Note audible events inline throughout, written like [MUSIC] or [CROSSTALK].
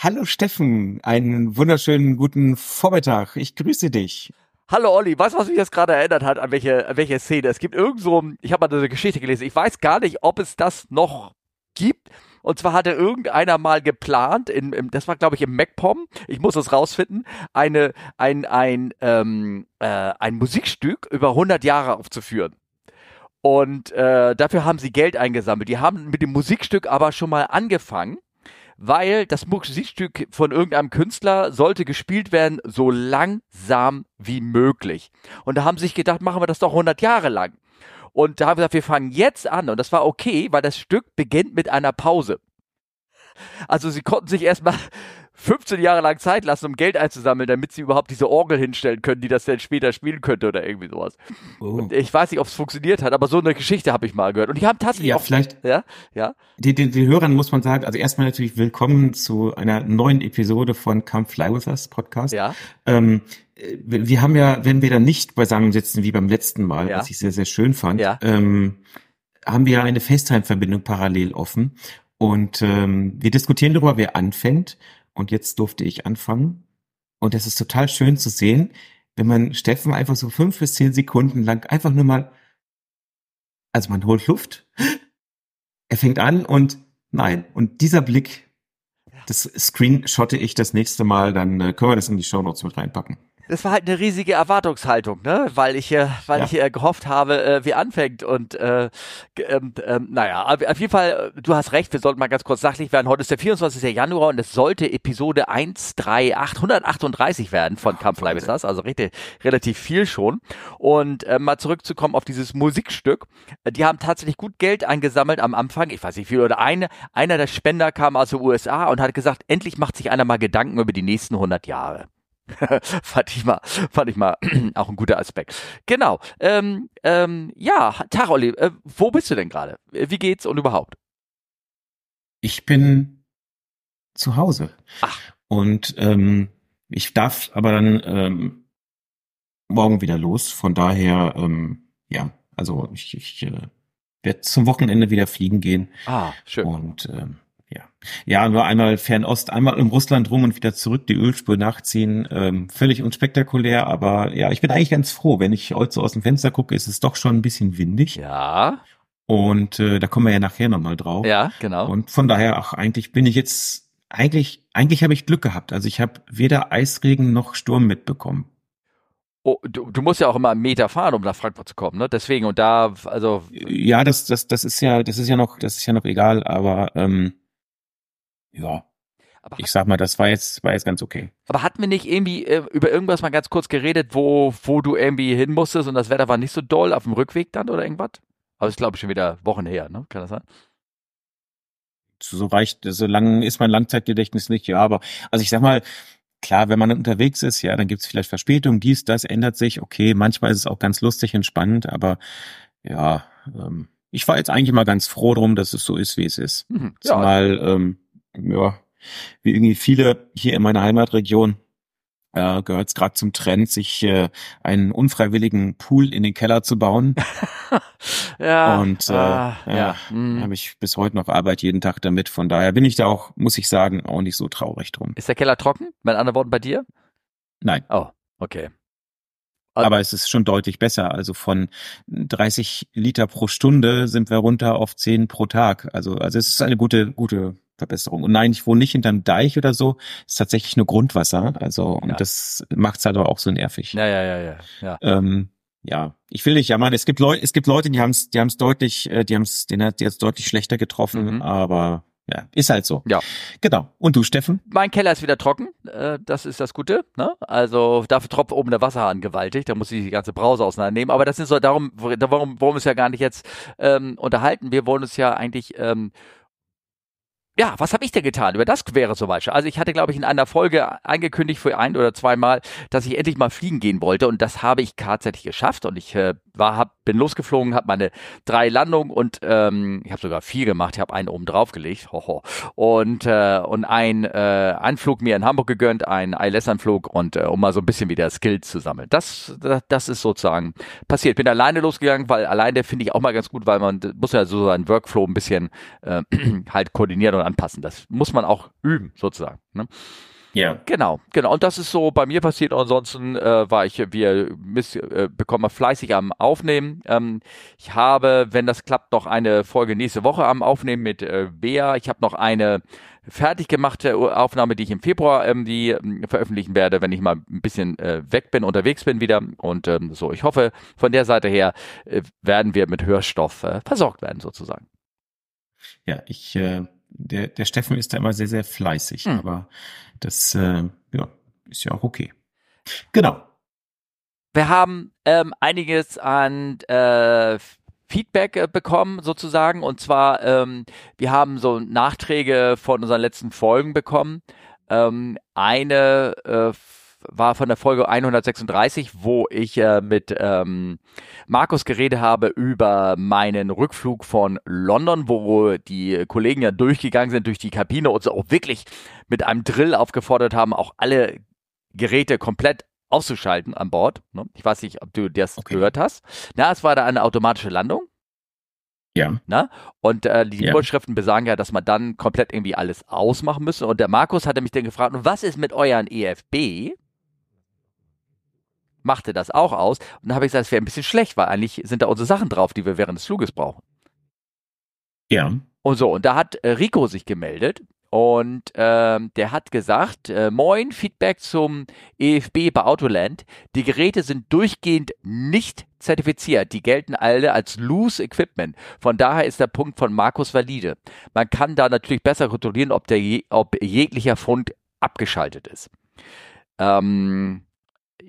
Hallo Steffen, einen wunderschönen guten Vormittag. Ich grüße dich. Hallo Olli, weißt du, was mich jetzt gerade erinnert hat, an welche, an welche Szene? Es gibt irgend so, ich habe mal eine Geschichte gelesen, ich weiß gar nicht, ob es das noch gibt. Und zwar hatte irgendeiner mal geplant, in, in, das war glaube ich im MacPom, ich muss das rausfinden, eine, ein, ein, ähm, äh, ein Musikstück über 100 Jahre aufzuführen. Und äh, dafür haben sie Geld eingesammelt. Die haben mit dem Musikstück aber schon mal angefangen weil das Musikstück von irgendeinem Künstler sollte gespielt werden so langsam wie möglich. Und da haben sie sich gedacht, machen wir das doch 100 Jahre lang. Und da haben wir gesagt, wir fangen jetzt an. Und das war okay, weil das Stück beginnt mit einer Pause. Also sie konnten sich erstmal 15 Jahre lang Zeit lassen, um Geld einzusammeln, damit sie überhaupt diese Orgel hinstellen können, die das dann später spielen könnte oder irgendwie sowas. Oh. Und ich weiß nicht, ob es funktioniert hat, aber so eine Geschichte habe ich mal gehört. Und die haben tatsächlich ja, auch, vielleicht, ja, ja. Den, den, den Hörern muss man sagen, also erstmal natürlich willkommen zu einer neuen Episode von Come Fly With Us Podcast. Ja. Ähm, wir haben ja, wenn wir dann nicht beisammen sitzen wie beim letzten Mal, ja. was ich sehr, sehr schön fand, ja. ähm, haben wir eine FaceTime-Verbindung parallel offen. Und ähm, wir diskutieren darüber, wer anfängt. Und jetzt durfte ich anfangen. Und es ist total schön zu sehen, wenn man Steffen einfach so fünf bis zehn Sekunden lang einfach nur mal, also man holt Luft, er fängt an und nein. Und dieser Blick, das screenshotte ich das nächste Mal, dann äh, können wir das in die Show Notes mit reinpacken das war halt eine riesige Erwartungshaltung, ne? Weil ich, äh, weil ja. ich äh, gehofft habe, äh, wie anfängt und äh, ähm, ähm, naja, auf jeden Fall, äh, du hast recht, wir sollten mal ganz kurz sachlich werden. Heute ist der 24. Januar und es sollte Episode 138, 138 werden von Kampf Live ist das, also richtig, relativ viel schon. Und äh, mal zurückzukommen auf dieses Musikstück, äh, die haben tatsächlich gut Geld eingesammelt am Anfang, ich weiß nicht viel, oder eine, einer der Spender kam aus den USA und hat gesagt, endlich macht sich einer mal Gedanken über die nächsten 100 Jahre. [LAUGHS] fand ich mal, fand ich mal [CLEARS THROAT] auch ein guter Aspekt. Genau. Ähm, ähm, ja, Tag, Olli, äh, wo bist du denn gerade? Wie geht's und überhaupt? Ich bin zu Hause. Ach. Und ähm, ich darf aber dann ähm, morgen wieder los. Von daher, ähm, ja, also ich, ich äh, werde zum Wochenende wieder fliegen gehen. Ah, schön. Und ähm, ja. Ja, nur einmal Fernost, einmal in Russland rum und wieder zurück die Ölspur nachziehen. Ähm, völlig unspektakulär, aber ja, ich bin eigentlich ganz froh. Wenn ich heute so aus dem Fenster gucke, ist es doch schon ein bisschen windig. Ja. Und äh, da kommen wir ja nachher nochmal drauf. Ja, genau. Und von daher, ach, eigentlich bin ich jetzt, eigentlich, eigentlich habe ich Glück gehabt. Also ich habe weder Eisregen noch Sturm mitbekommen. Oh, du, du musst ja auch immer einen Meter fahren, um nach Frankfurt zu kommen, ne? Deswegen und da, also. Ja, das, das, das ist ja, das ist ja noch, das ist ja noch egal, aber ähm, ja. Aber ich sag mal, das war jetzt, war jetzt ganz okay. Aber hatten wir nicht irgendwie äh, über irgendwas mal ganz kurz geredet, wo, wo du irgendwie hin musstest und das Wetter war nicht so doll auf dem Rückweg dann oder irgendwas? Aber ist, glaube ich, schon wieder Wochen her, ne? Kann das sein? So reicht, so lang ist mein Langzeitgedächtnis nicht, ja, aber, also ich sag mal, klar, wenn man unterwegs ist, ja, dann gibt's vielleicht Verspätung, dies, das ändert sich, okay, manchmal ist es auch ganz lustig, entspannend, aber ja, ähm, ich war jetzt eigentlich mal ganz froh drum, dass es so ist, wie es ist. Mhm, ja, Zumal, ähm, ja, wie irgendwie viele hier in meiner Heimatregion äh, gehört es gerade zum Trend, sich äh, einen unfreiwilligen Pool in den Keller zu bauen. [LAUGHS] ja. Und äh, ah, ja, ja. Mhm. habe ich bis heute noch Arbeit jeden Tag damit. Von daher bin ich da auch, muss ich sagen, auch nicht so traurig drum. Ist der Keller trocken? Mit anderen Worten bei dir? Nein. Oh, okay. Aber es ist schon deutlich besser. Also von 30 Liter pro Stunde sind wir runter auf 10 pro Tag. Also, also es ist eine gute, gute Verbesserung. Und nein, ich wohne nicht hinterm Deich oder so. Es ist tatsächlich nur Grundwasser. Also, und ja. das macht's halt aber auch so nervig. Ja, ja, ja, ja. Ja, ähm, ja. ich will nicht jammern. Es gibt Leute, es gibt Leute, die haben es, die haben es deutlich, äh, die haben es, den hat jetzt deutlich schlechter getroffen, mhm. aber ja, ist halt so. Ja. Genau. Und du, Steffen? Mein Keller ist wieder trocken. Äh, das ist das Gute. Ne? Also dafür tropft oben der Wasserhahn gewaltig. Da muss ich die ganze Brause auseinandernehmen. Aber das ist so darum, warum, warum es ja gar nicht jetzt ähm, unterhalten. Wir wollen uns ja eigentlich ähm, ja, was habe ich denn getan? Über das wäre zum Beispiel. Also ich hatte, glaube ich, in einer Folge angekündigt für ein oder zweimal, dass ich endlich mal fliegen gehen wollte und das habe ich tatsächlich geschafft und ich äh, war, hab, bin losgeflogen, habe meine drei Landungen und ähm, ich habe sogar vier gemacht. Ich habe einen oben drauf gelegt hoho, und äh, und ein äh, Anflug mir in Hamburg gegönnt, ein ILS-Anflug und äh, um mal so ein bisschen wieder Skills zu sammeln. Das, das, das ist sozusagen passiert. Bin alleine losgegangen, weil alleine finde ich auch mal ganz gut, weil man muss ja so seinen Workflow ein bisschen äh, [CLEARS THROAT] halt koordinieren und anpassen. Das muss man auch üben, sozusagen. Ne? Ja. Genau, genau. Und das ist so bei mir passiert. Ansonsten äh, war ich, wir miss, äh, bekommen fleißig am Aufnehmen. Ähm, ich habe, wenn das klappt, noch eine Folge nächste Woche am Aufnehmen mit äh, Bea. Ich habe noch eine fertig gemachte Aufnahme, die ich im Februar ähm, die ähm, veröffentlichen werde, wenn ich mal ein bisschen äh, weg bin, unterwegs bin wieder. Und ähm, so, ich hoffe, von der Seite her äh, werden wir mit Hörstoff äh, versorgt werden, sozusagen. Ja, ich, äh, der, der Steffen ist da immer sehr, sehr fleißig, hm. aber das äh, ja, ist ja auch okay. Genau. Wir haben ähm, einiges an äh, Feedback äh, bekommen, sozusagen. Und zwar, ähm, wir haben so Nachträge von unseren letzten Folgen bekommen. Ähm, eine äh, war von der Folge 136, wo ich äh, mit ähm, Markus geredet habe über meinen Rückflug von London, wo die Kollegen ja durchgegangen sind durch die Kabine und so auch wirklich mit einem Drill aufgefordert haben, auch alle Geräte komplett auszuschalten an Bord. Ne? Ich weiß nicht, ob du das okay. gehört hast. Na, es war da eine automatische Landung. Ja. Na? Und äh, die ja. Vorschriften besagen ja, dass man dann komplett irgendwie alles ausmachen müsse. Und der Markus hatte mich dann gefragt, was ist mit euren EFB? Machte das auch aus. Und dann habe ich gesagt, es wäre ein bisschen schlecht, weil eigentlich sind da unsere Sachen drauf, die wir während des Fluges brauchen. Ja. Und so, und da hat äh, Rico sich gemeldet und ähm, der hat gesagt, äh, moin, Feedback zum EFB bei Autoland. Die Geräte sind durchgehend nicht zertifiziert. Die gelten alle als Loose Equipment. Von daher ist der Punkt von Markus valide. Man kann da natürlich besser kontrollieren, ob, der je, ob jeglicher Fund abgeschaltet ist. Ähm,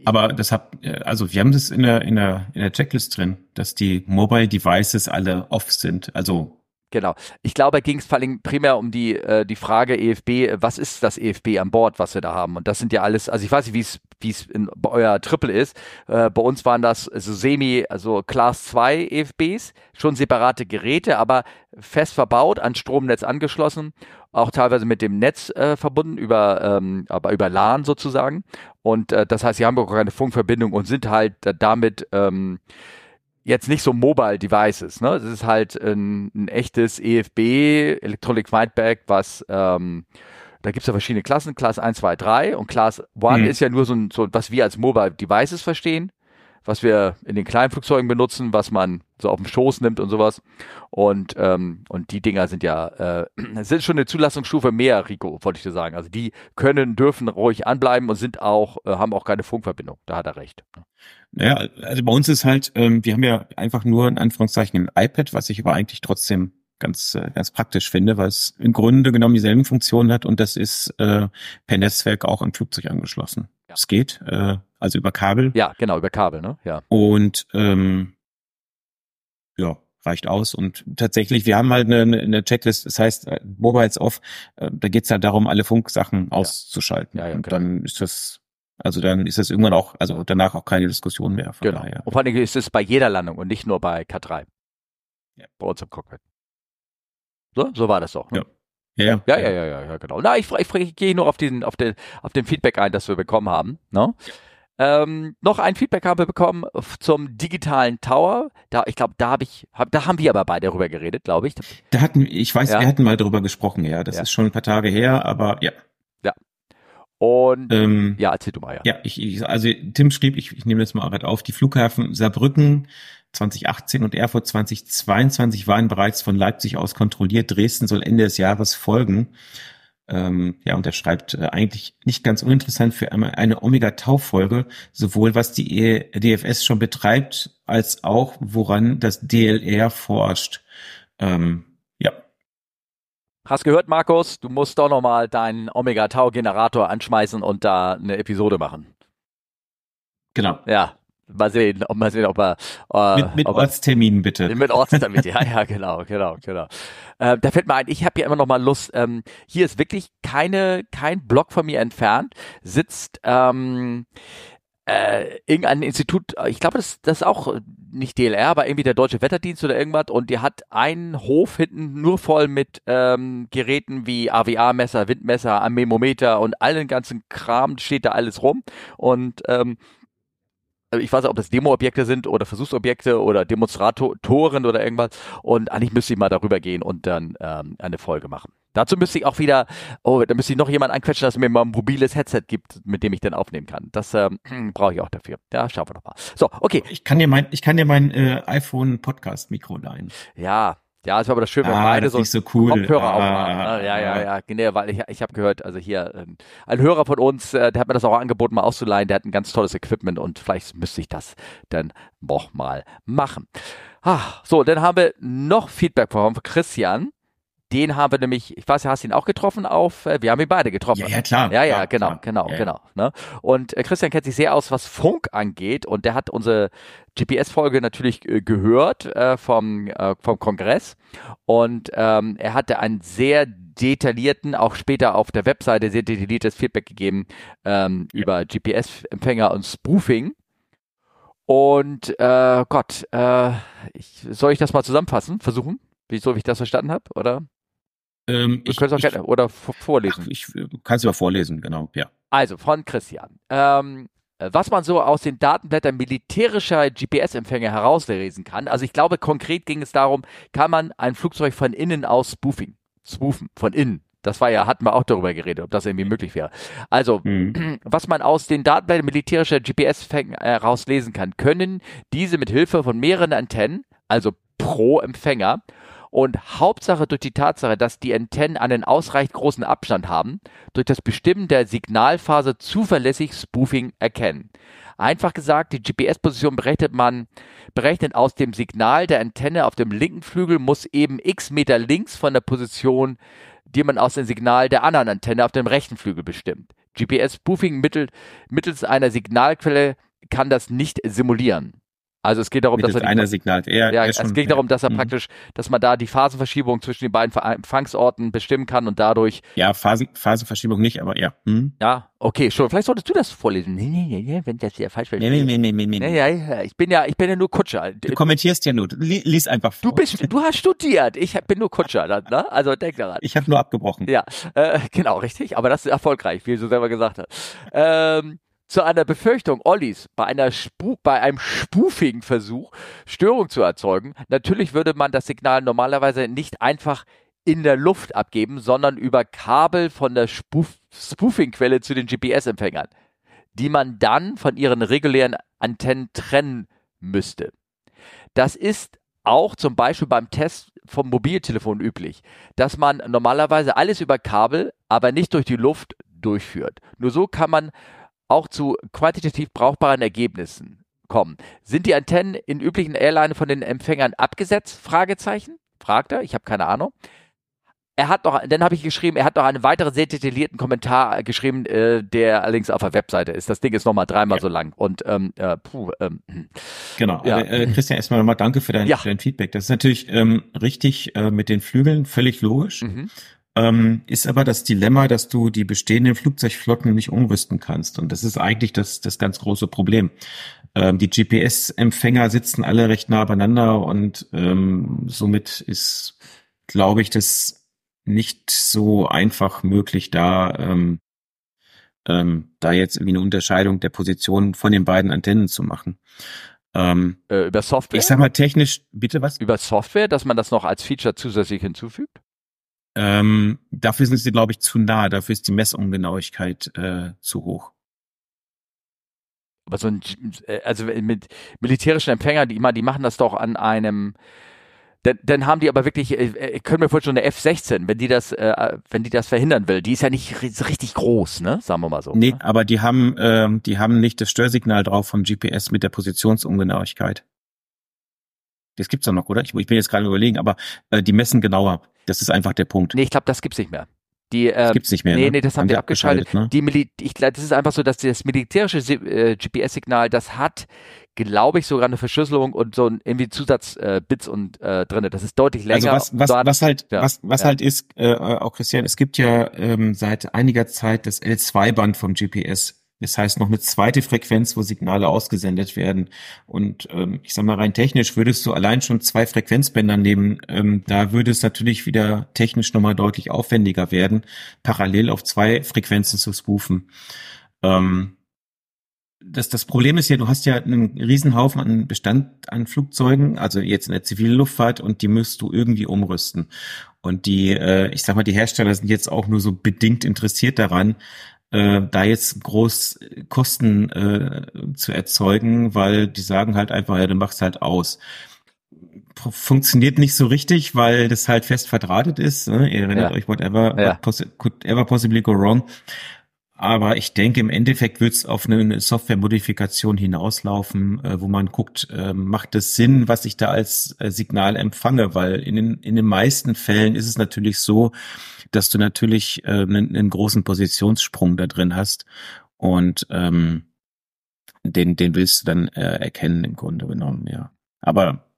aber das hat, also wir haben das in der, in der, in der Checklist drin, dass die Mobile Devices alle off sind. Also Genau. Ich glaube, ging es vor allem primär um die, äh, die Frage EFB, was ist das EFB an Bord, was wir da haben? Und das sind ja alles, also ich weiß nicht, wie es wie es bei euer Triple ist. Äh, bei uns waren das so Semi, also Class 2 EFBs, schon separate Geräte, aber fest verbaut, an Stromnetz angeschlossen, auch teilweise mit dem Netz äh, verbunden, über, ähm, aber über LAN sozusagen. Und äh, das heißt, sie haben auch keine Funkverbindung und sind halt damit ähm, jetzt nicht so Mobile Devices. Ne? Es ist halt ein, ein echtes EFB, Electronic Feedback, was ähm, da gibt es ja verschiedene Klassen, Class 1, 2, 3 und Class 1 mhm. ist ja nur so, ein, so, was wir als Mobile Devices verstehen, was wir in den kleinen Flugzeugen benutzen, was man so auf dem Schoß nimmt und sowas. Und, ähm, und die Dinger sind ja, äh, [CLEARS THROAT] sind schon eine Zulassungsstufe mehr, Rico, wollte ich dir sagen. Also die können, dürfen ruhig anbleiben und sind auch, äh, haben auch keine Funkverbindung. Da hat er recht. Naja, also bei uns ist halt, ähm, wir haben ja einfach nur in Anführungszeichen ein iPad, was ich aber eigentlich trotzdem ganz, äh, ganz praktisch finde, weil es im Grunde genommen dieselben Funktionen hat und das ist äh, per Netzwerk auch im Flugzeug angeschlossen. Ja. Es geht, äh, also über Kabel. Ja, genau, über Kabel, ne? Ja. Und ähm, ja, reicht aus. Und tatsächlich, wir haben halt eine, eine Checklist, das heißt äh, Mobiles off, äh, da geht's halt darum, alle Funksachen auszuschalten. Ja, ja, und genau. dann ist das also dann ist das irgendwann auch, also danach auch keine Diskussion mehr. Von genau. Daher. Und vor allem ist es bei jeder Landung und nicht nur bei K3. Ja. Bei uns im Cockpit. So, so war das doch. Ne? Ja. Ja, ja, ja, ja, ja, genau. Na, ich, ich, ich gehe nur auf den, auf den, auf den Feedback ein, das wir bekommen haben. Ne? Ähm, noch ein Feedback haben wir bekommen zum digitalen Tower. Da, ich glaube, da habe ich, hab, da haben wir aber beide darüber geredet, glaube ich. Da hatten, ich weiß, ja. wir hatten mal darüber gesprochen, ja. Das ja. ist schon ein paar Tage her, aber ja. Ja. Und ähm, ja, erzähl du mal, ja. Ja, ich, ich also Tim schrieb, ich, ich nehme jetzt mal gerade auf, die Flughafen Saarbrücken 2018 und Erfurt 2022 waren bereits von Leipzig aus kontrolliert. Dresden soll Ende des Jahres folgen. Ähm, ja, und er schreibt äh, eigentlich nicht ganz uninteressant für eine, eine Omega-Tau-Folge, sowohl was die e DFS schon betreibt, als auch woran das DLR forscht. Ähm, ja. Hast gehört, Markus? Du musst doch nochmal deinen Omega-Tau-Generator anschmeißen und da eine Episode machen. Genau. Ja, Mal sehen, ob mal sehen, ob er äh, mit, mit ob Ortsterminen bitte. [LAUGHS] Mit Ortstermin, ja, ja, [LAUGHS] genau, genau, genau. Äh, da fällt mir ein, ich habe ja immer noch mal Lust. Ähm, hier ist wirklich keine kein Block von mir entfernt sitzt ähm, äh, irgendein Institut, ich glaube, das, das ist auch nicht DLR, aber irgendwie der Deutsche Wetterdienst oder irgendwas und die hat einen Hof hinten nur voll mit ähm, Geräten wie AWA-Messer, Windmesser, Anemometer und allen ganzen Kram, steht da alles rum und ähm, ich weiß nicht, ob das Demo-Objekte sind oder Versuchsobjekte oder Demonstratoren oder irgendwas. Und eigentlich müsste ich mal darüber gehen und dann ähm, eine Folge machen. Dazu müsste ich auch wieder, oh, da müsste ich noch jemand anquetschen, dass es mir mal ein mobiles Headset gibt, mit dem ich dann aufnehmen kann. Das ähm, [CLEARS THROAT] brauche ich auch dafür. Ja, schauen wir noch mal. So, okay. Ich kann dir mein, ich kann dir mein äh, iPhone Podcast Mikro leihen. Ja, ja, es war aber das schön, wenn Ah, beide so, ist so cool. Kopfhörer Ah, aufhaben. ne? Ja, ja, ja, genau, weil ich, ich habe gehört, also hier, ähm, ein Hörer von uns, äh, der hat mir das auch angeboten, mal auszuleihen, der hat ein ganz tolles Equipment und vielleicht müsste ich das dann noch mal machen. Ah, so, dann haben wir noch Feedback von Christian. Den haben wir nämlich, ich weiß, du hast ihn auch getroffen auf, äh, wir haben ihn beide getroffen. Ja, ja, klar. Ja, ja, klar, genau, klar. genau, Ja, ja. genau. Ne? Und äh, Christian kennt sich sehr aus, was Funk angeht und der hat unsere GPS-Folge natürlich äh, gehört äh, vom, äh, vom Kongress und ähm, er hatte einen sehr detaillierten, auch später auf der Webseite sehr detailliertes Feedback gegeben ähm, über GPS-Empfänger und Spoofing. Und äh, Gott, äh, ich, soll ich das mal zusammenfassen, versuchen, wie so wie ich das verstanden habe, oder? Ähm, Du ich, könntest auch ich, gerne oder vorlesen. ich, du kannst du mal vorlesen, genau, ja. Also von Christian. Ähm, äh, was man so aus den Datenblättern militärischer GPS-Empfänger herauslesen kann. Also ich glaube, konkret ging es darum, kann man ein Flugzeug von innen aus spoofing, spoofen, von innen. Das war ja, hatten wir auch darüber geredet, ob das irgendwie möglich wäre. Also, Mhm. [CLEARS THROAT] was man aus den Datenblättern militärischer GPS-Empfänger herauslesen kann, können diese mit Hilfe von mehreren Antennen, also pro Empfänger, und Hauptsache durch die Tatsache, dass die Antennen einen ausreichend großen Abstand haben, durch das Bestimmen der Signalphase zuverlässig Spoofing erkennen. Einfach gesagt, die GPS-Position berechnet man, berechnet aus dem Signal der Antenne auf dem linken Flügel muss eben x Meter links von der Position, die man aus dem Signal der anderen Antenne auf dem rechten Flügel bestimmt. GPS-Spoofing mittel, mittels einer Signalquelle kann das nicht simulieren. Also es geht darum, dass Mittels er die Signal. Ja, ja, ja, es schon, geht ja. darum, dass er Mhm. praktisch, dass man da die Phasenverschiebung zwischen den beiden Empfangsorten bestimmen kann und dadurch, Ja, Phasen, Phasenverschiebung nicht, aber ja. Hm? ja, okay, schon, vielleicht solltest du das vorlesen. Nee, nee, nee, nee, wenn das wieder falsch wird. Nee, nee, nee, nee, nee, nee. Nee, ich bin ja, ich bin ja nur Kutscher. Du kommentierst ja nur. Lies einfach vor. Du bist, du hast studiert. Ich bin nur Kutscher, [LAUGHS] ne? Also denk daran. Ich habe nur abgebrochen. Ja, äh, genau, richtig. Aber das ist erfolgreich, wie du selber gesagt hast. Ähm, zu einer Befürchtung Ollis bei einer bei einem spoofigen Versuch Störung zu erzeugen. Natürlich würde man das Signal normalerweise nicht einfach in der Luft abgeben, sondern über Kabel von der Spoof Spoofing-Quelle zu den GPS-Empfängern, die man dann von ihren regulären Antennen trennen müsste. Das ist auch zum Beispiel beim Test vom Mobiltelefon üblich, dass man normalerweise alles über Kabel, aber nicht durch die Luft durchführt. Nur so kann man auch zu quantitativ brauchbaren Ergebnissen kommen. Sind die Antennen in üblichen Airline von den Empfängern abgesetzt? Fragezeichen? Fragt er. Ich habe keine Ahnung. Er hat noch, dann habe ich geschrieben, er hat noch einen weiteren sehr detaillierten Kommentar geschrieben, äh, der allerdings auf der Webseite ist. Das Ding ist nochmal dreimal Ja. so lang. Und ähm, äh, puh, ähm, Genau. Ja. Äh, Christian, erstmal nochmal danke für dein, Ja. für dein Feedback. Das ist natürlich ähm, richtig äh, mit den Flügeln, völlig logisch. mhm. Ähm, ist aber das Dilemma, dass du die bestehenden Flugzeugflotten nicht umrüsten kannst. Und das ist eigentlich das, das ganz große Problem. Ähm, die GPS-Empfänger sitzen alle recht nah beieinander und ähm, somit ist, glaube ich, das nicht so einfach möglich, da, ähm, ähm, da jetzt irgendwie eine Unterscheidung der Position von den beiden Antennen zu machen. Ähm, äh, über Software. ich sag mal technisch, bitte was? über Software, dass man das noch als Feature zusätzlich hinzufügt? Ähm, dafür sind sie, glaube ich, zu nah. Dafür ist die Messungenauigkeit äh, zu hoch. Aber so ein, äh, also mit militärischen Empfängern, die immer, die machen das doch an einem, dann, dann haben die aber wirklich, äh, äh, können wir vorstellen, eine F-16, wenn die das, äh, wenn die das verhindern will, die ist ja nicht ri- richtig groß, ne? Sagen wir mal so. Nee, ne? aber die haben, ähm, die haben nicht das Störsignal drauf vom GPS mit der Positionsungenauigkeit. Das gibt's doch noch, oder? Ich, ich bin jetzt gerade überlegen, aber äh, die messen genauer. Das ist einfach der Punkt. Nee, ich glaube, das gibt's nicht mehr. Die, das ähm, gibt's nicht mehr. nee, ne? nee, das haben die die abgeschaltet. ne? Die ich glaube, das ist einfach so, dass das militärische äh, GPS-Signal, das hat, glaube ich, sogar eine Verschlüsselung und so ein irgendwie Zusatzbits äh, und äh, drinne. Das ist deutlich länger. Also was, was, Dort- was halt, ja, was, was ja. halt ist, äh, auch Christian, es gibt ja ähm, seit einiger Zeit das L2-Band vom GPS. Das heißt noch eine zweite Frequenz, wo Signale ausgesendet werden. Und ähm, ich sag mal, rein technisch würdest du allein schon zwei Frequenzbänder nehmen. Ähm, da würde es natürlich wieder technisch nochmal deutlich aufwendiger werden, parallel auf zwei Frequenzen zu spoofen. Ähm, das, das Problem ist ja, du hast ja einen Riesenhaufen an Bestand an Flugzeugen, also jetzt in der zivilen Luftfahrt, und die müsst du irgendwie umrüsten. Und die, äh, ich sag mal, die Hersteller sind jetzt auch nur so bedingt interessiert daran, äh, da jetzt groß Kosten äh, zu erzeugen, weil die sagen halt einfach, ja, du machst halt aus. Funktioniert nicht so richtig, weil das halt fest verdrahtet ist. Ne? Ihr erinnert ja. euch, whatever, ja. could ever possibly go wrong. Aber ich denke, im Endeffekt wird es auf eine Software-Modifikation hinauslaufen, äh, wo man guckt, äh, macht es Sinn, was ich da als äh, Signal empfange? Weil in den, in den meisten Fällen ist es natürlich so, dass du natürlich einen, einen großen Positionssprung da drin hast und ähm, den, den willst du dann äh, erkennen im Grunde genommen, ja. Aber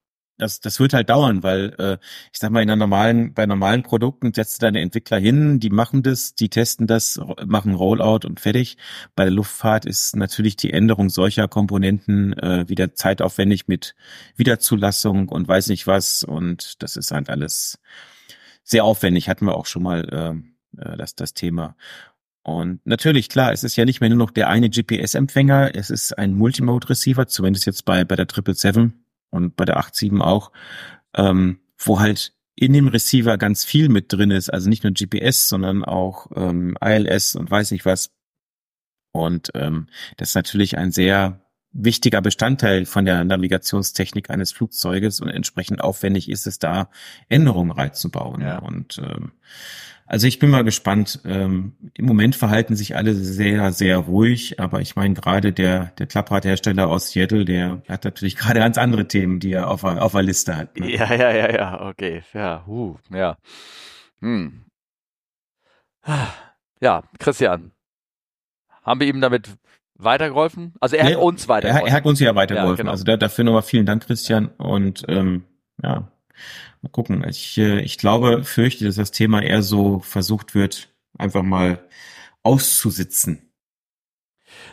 das, das wird halt dauern, weil äh, ich sag mal, in einer normalen, bei normalen Produkten setzt du deine Entwickler hin, die machen das, die testen das, machen Rollout und fertig. Bei der Luftfahrt ist natürlich die Änderung solcher Komponenten äh, wieder zeitaufwendig mit Wiederzulassung und weiß nicht was. Und das ist halt alles sehr aufwendig, hatten wir auch schon mal äh, äh das, das Thema. Und natürlich, klar, es ist ja nicht mehr nur noch der eine GPS-Empfänger, es ist ein Multimode-Receiver, zumindest jetzt bei, bei der 777 und bei der 8.7 auch, ähm, wo halt in dem Receiver ganz viel mit drin ist, also nicht nur GPS, sondern auch ähm, ILS und weiß nicht was. Und ähm, das ist natürlich ein sehr wichtiger Bestandteil von der Navigationstechnik eines Flugzeuges und entsprechend aufwendig ist es da, Änderungen reinzubauen. Ja. Und ähm, also ich bin mal gespannt. Ähm, Im Moment verhalten sich alle sehr, sehr ruhig, aber ich meine gerade der, der Klappradhersteller aus Seattle, der hat natürlich [LAUGHS] gerade ganz andere Themen, die er auf, auf der Liste hat. Ne? Ja, ja, ja, ja, okay. Ja, uh, ja. Hm. Ja, Christian, haben wir ihm damit weitergeholfen? Also er nee, hat uns weitergeholfen. Er, er, hat uns ja weitergeholfen. Ja, genau. Also da, dafür nochmal vielen Dank, Christian. Und ähm, ja, Mal gucken. Ich, äh, ich glaube, fürchte, dass das Thema eher so versucht wird, einfach mal auszusitzen.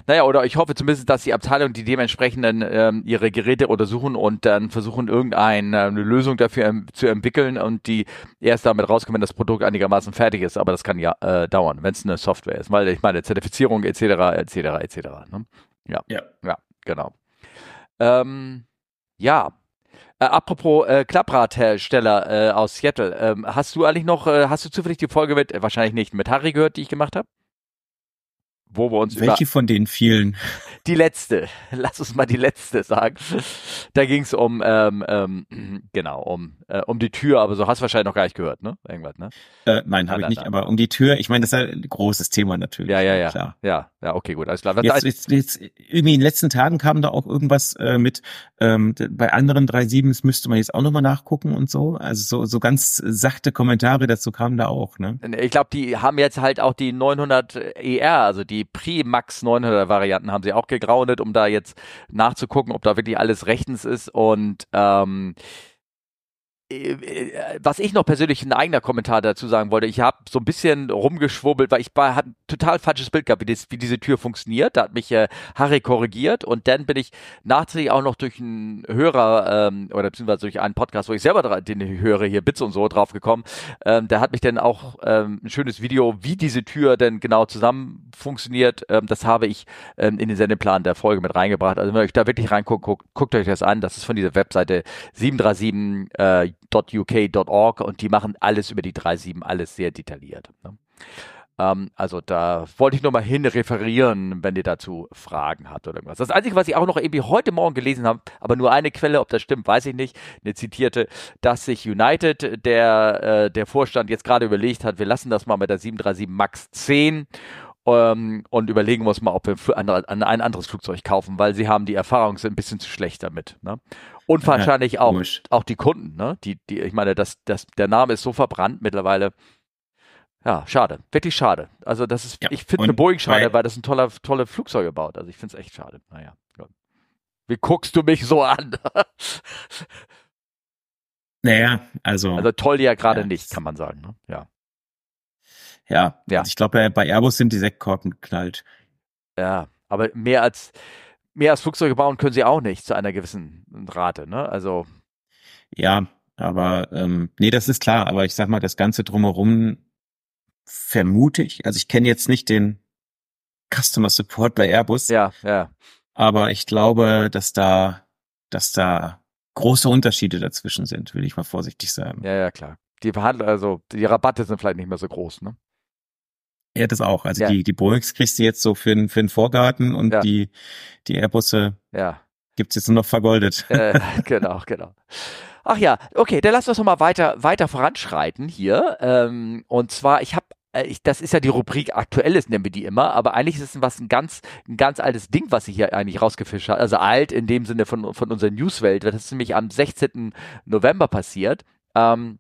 Naja, oder ich hoffe zumindest, dass die Abteilung die dementsprechenden ähm, ihre Geräte untersuchen und dann versuchen, irgendeine eine Lösung dafür ähm, zu entwickeln und die erst damit rauskommen, wenn das Produkt einigermaßen fertig ist. Aber das kann ja äh, dauern, wenn es eine Software ist. Weil ich meine, Zertifizierung etc. etc. etc. Ne? Ja. ja, ja, genau. Ähm, ja, äh, apropos äh, Klappradhersteller äh, aus Seattle, ähm, hast du eigentlich noch, äh, hast du zufällig die Folge mit, äh, wahrscheinlich nicht, mit Harry gehört, die ich gemacht habe? Wo wir uns Welche von den vielen? Die letzte. Lass uns mal die letzte sagen. Da ging es um, ähm, ähm, genau, um, äh, um die Tür, aber so hast du wahrscheinlich noch gar nicht gehört, ne? Irgendwas, ne? Äh, nein, habe ich nicht, nein. aber um die Tür, ich meine, das ist ein großes Thema natürlich. Ja, ja, ja. Klar. Ja, ja, okay, gut, alles klar. Jetzt, jetzt, jetzt, irgendwie in den letzten Tagen kam da auch irgendwas äh, mit, ähm, bei anderen 3.7s müsste man jetzt auch nochmal nachgucken und so. Also so, so ganz sachte Kommentare dazu kamen da auch, ne? Ich glaube, die haben jetzt halt auch die 900 ER, also die Pre-Max 900 Varianten haben sie auch gegroundet, um da jetzt nachzugucken, ob da wirklich alles rechtens ist und ähm, äh, äh, was ich noch persönlich ein eigener Kommentar dazu sagen wollte, ich habe so ein bisschen rumgeschwurbelt, weil ich war, hat ein total falsches Bild gehabt, wie, das, wie diese Tür funktioniert. Da hat mich äh, Harry korrigiert und dann bin ich nachträglich auch noch durch einen Hörer ähm, oder beziehungsweise durch einen Podcast, wo ich selber den höre, hier Bits und so drauf gekommen. Ähm, der hat mich dann auch ähm, ein schönes Video, wie diese Tür denn genau zusammen funktioniert. Ähm, das habe ich ähm, in den Sendeplan der Folge mit reingebracht. Also wenn ihr euch da wirklich reinguckt, guckt, guckt euch das an. Das ist von dieser Webseite 737 äh, .uk.org und die machen alles über die 3.7, alles sehr detailliert. Ne? Ähm, also da wollte ich nur mal hin referieren, wenn ihr dazu Fragen habt oder irgendwas. Das Einzige, was ich auch noch irgendwie heute Morgen gelesen habe, aber nur eine Quelle, ob das stimmt, weiß ich nicht, eine zitierte, dass sich United, der, äh, der Vorstand jetzt gerade überlegt hat, wir lassen das mal mit der 737 MAX 10 ähm, und überlegen uns mal, ob wir ein, anderes Flugzeug kaufen, weil sie haben die Erfahrung, sind ein bisschen zu schlecht damit. Ne? Und wahrscheinlich ja, auch, auch die Kunden, ne? Die, die, ich meine, das, das, der Name ist so verbrannt mittlerweile. Ja, schade. Wirklich schade. Also das ist, ja, ich finde eine Boeing schade, weil, weil das ein toller, tolle Flugzeuge baut. Also ich finde es echt schade. Naja. Gut. Wie guckst du mich so an? [LAUGHS] naja, also. Also toll ja gerade ja, nicht, kann man sagen. Ne? Ja. Ja, ja. Also ich glaube, bei Airbus sind die Sektkorken geknallt. Ja, aber mehr als, mehr als Flugzeuge bauen können sie auch nicht zu einer gewissen Rate, ne? Also. Ja, aber ähm, nee, das ist klar, aber ich sag mal, das Ganze drumherum vermute ich, also ich kenne jetzt nicht den Customer Support bei Airbus. Ja, ja. aber ich glaube, dass da, dass da große Unterschiede dazwischen sind, will ich mal vorsichtig sagen. Ja, ja, klar. Die Verhandlungen, also die Rabatte sind vielleicht nicht mehr so groß, ne? Ja, das auch. Also ja. die, die Boeings kriegst du jetzt so für, den für den Vorgarten und ja. die, die Airbusse ja. gibt's jetzt nur noch vergoldet. Äh, [LAUGHS] genau, genau. Ach ja, okay, dann lass uns noch mal weiter, weiter voranschreiten hier. Ähm, und zwar, ich habe äh, ich, das ist ja die Rubrik Aktuelles, nennen wir die immer, aber eigentlich ist es was ein ganz, ein ganz altes Ding, was sie hier eigentlich rausgefischt hat. Also alt in dem Sinne von, von unserer Newswelt. Das ist nämlich am 16. November passiert. Ähm,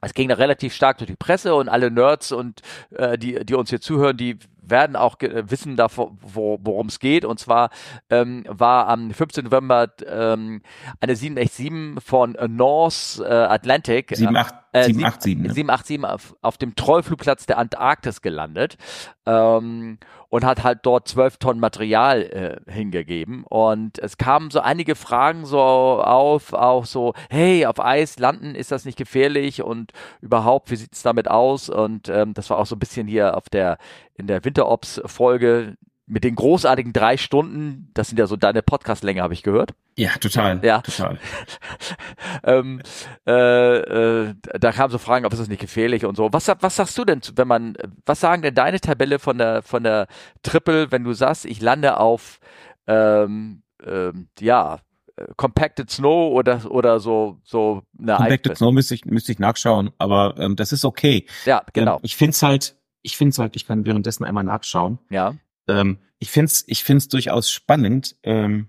es ging da relativ stark durch die Presse und alle Nerds und äh, die, die uns hier zuhören, die werden auch wissen davor, wo, worum es geht. Und zwar ähm, war am 15. November ähm, eine 787 von North äh, Atlantic. 78, äh, 787, ne? 787 auf, auf dem Trollflugplatz der Antarktis gelandet. Ähm, und hat halt dort zwölf Tonnen Material äh, hingegeben. Und es kamen so einige Fragen so auf, auch so, hey, auf Eis landen, ist das nicht gefährlich? Und überhaupt, wie sieht's damit aus? Und ähm, das war auch so ein bisschen hier auf der, in der Winterops-Folge, mit den großartigen drei Stunden, das sind ja so deine Podcast-Länge, habe ich gehört. Ja, total. Ja, total. [LAUGHS] ähm, äh, äh, da kamen so Fragen, ob ist das nicht gefährlich und so. Was, was sagst du denn, wenn man, was sagen denn deine Tabelle von der von der Triple, wenn du sagst, ich lande auf ähm, ähm, ja Compacted Snow oder oder so so eine Compacted Snow müsste ich müsste ich nachschauen, aber ähm, das ist okay. Ja, genau. Ähm, ich find's halt, ich find's halt, ich kann währenddessen einmal nachschauen. Ja. Ähm, ich find's, ich find's durchaus spannend. Ähm,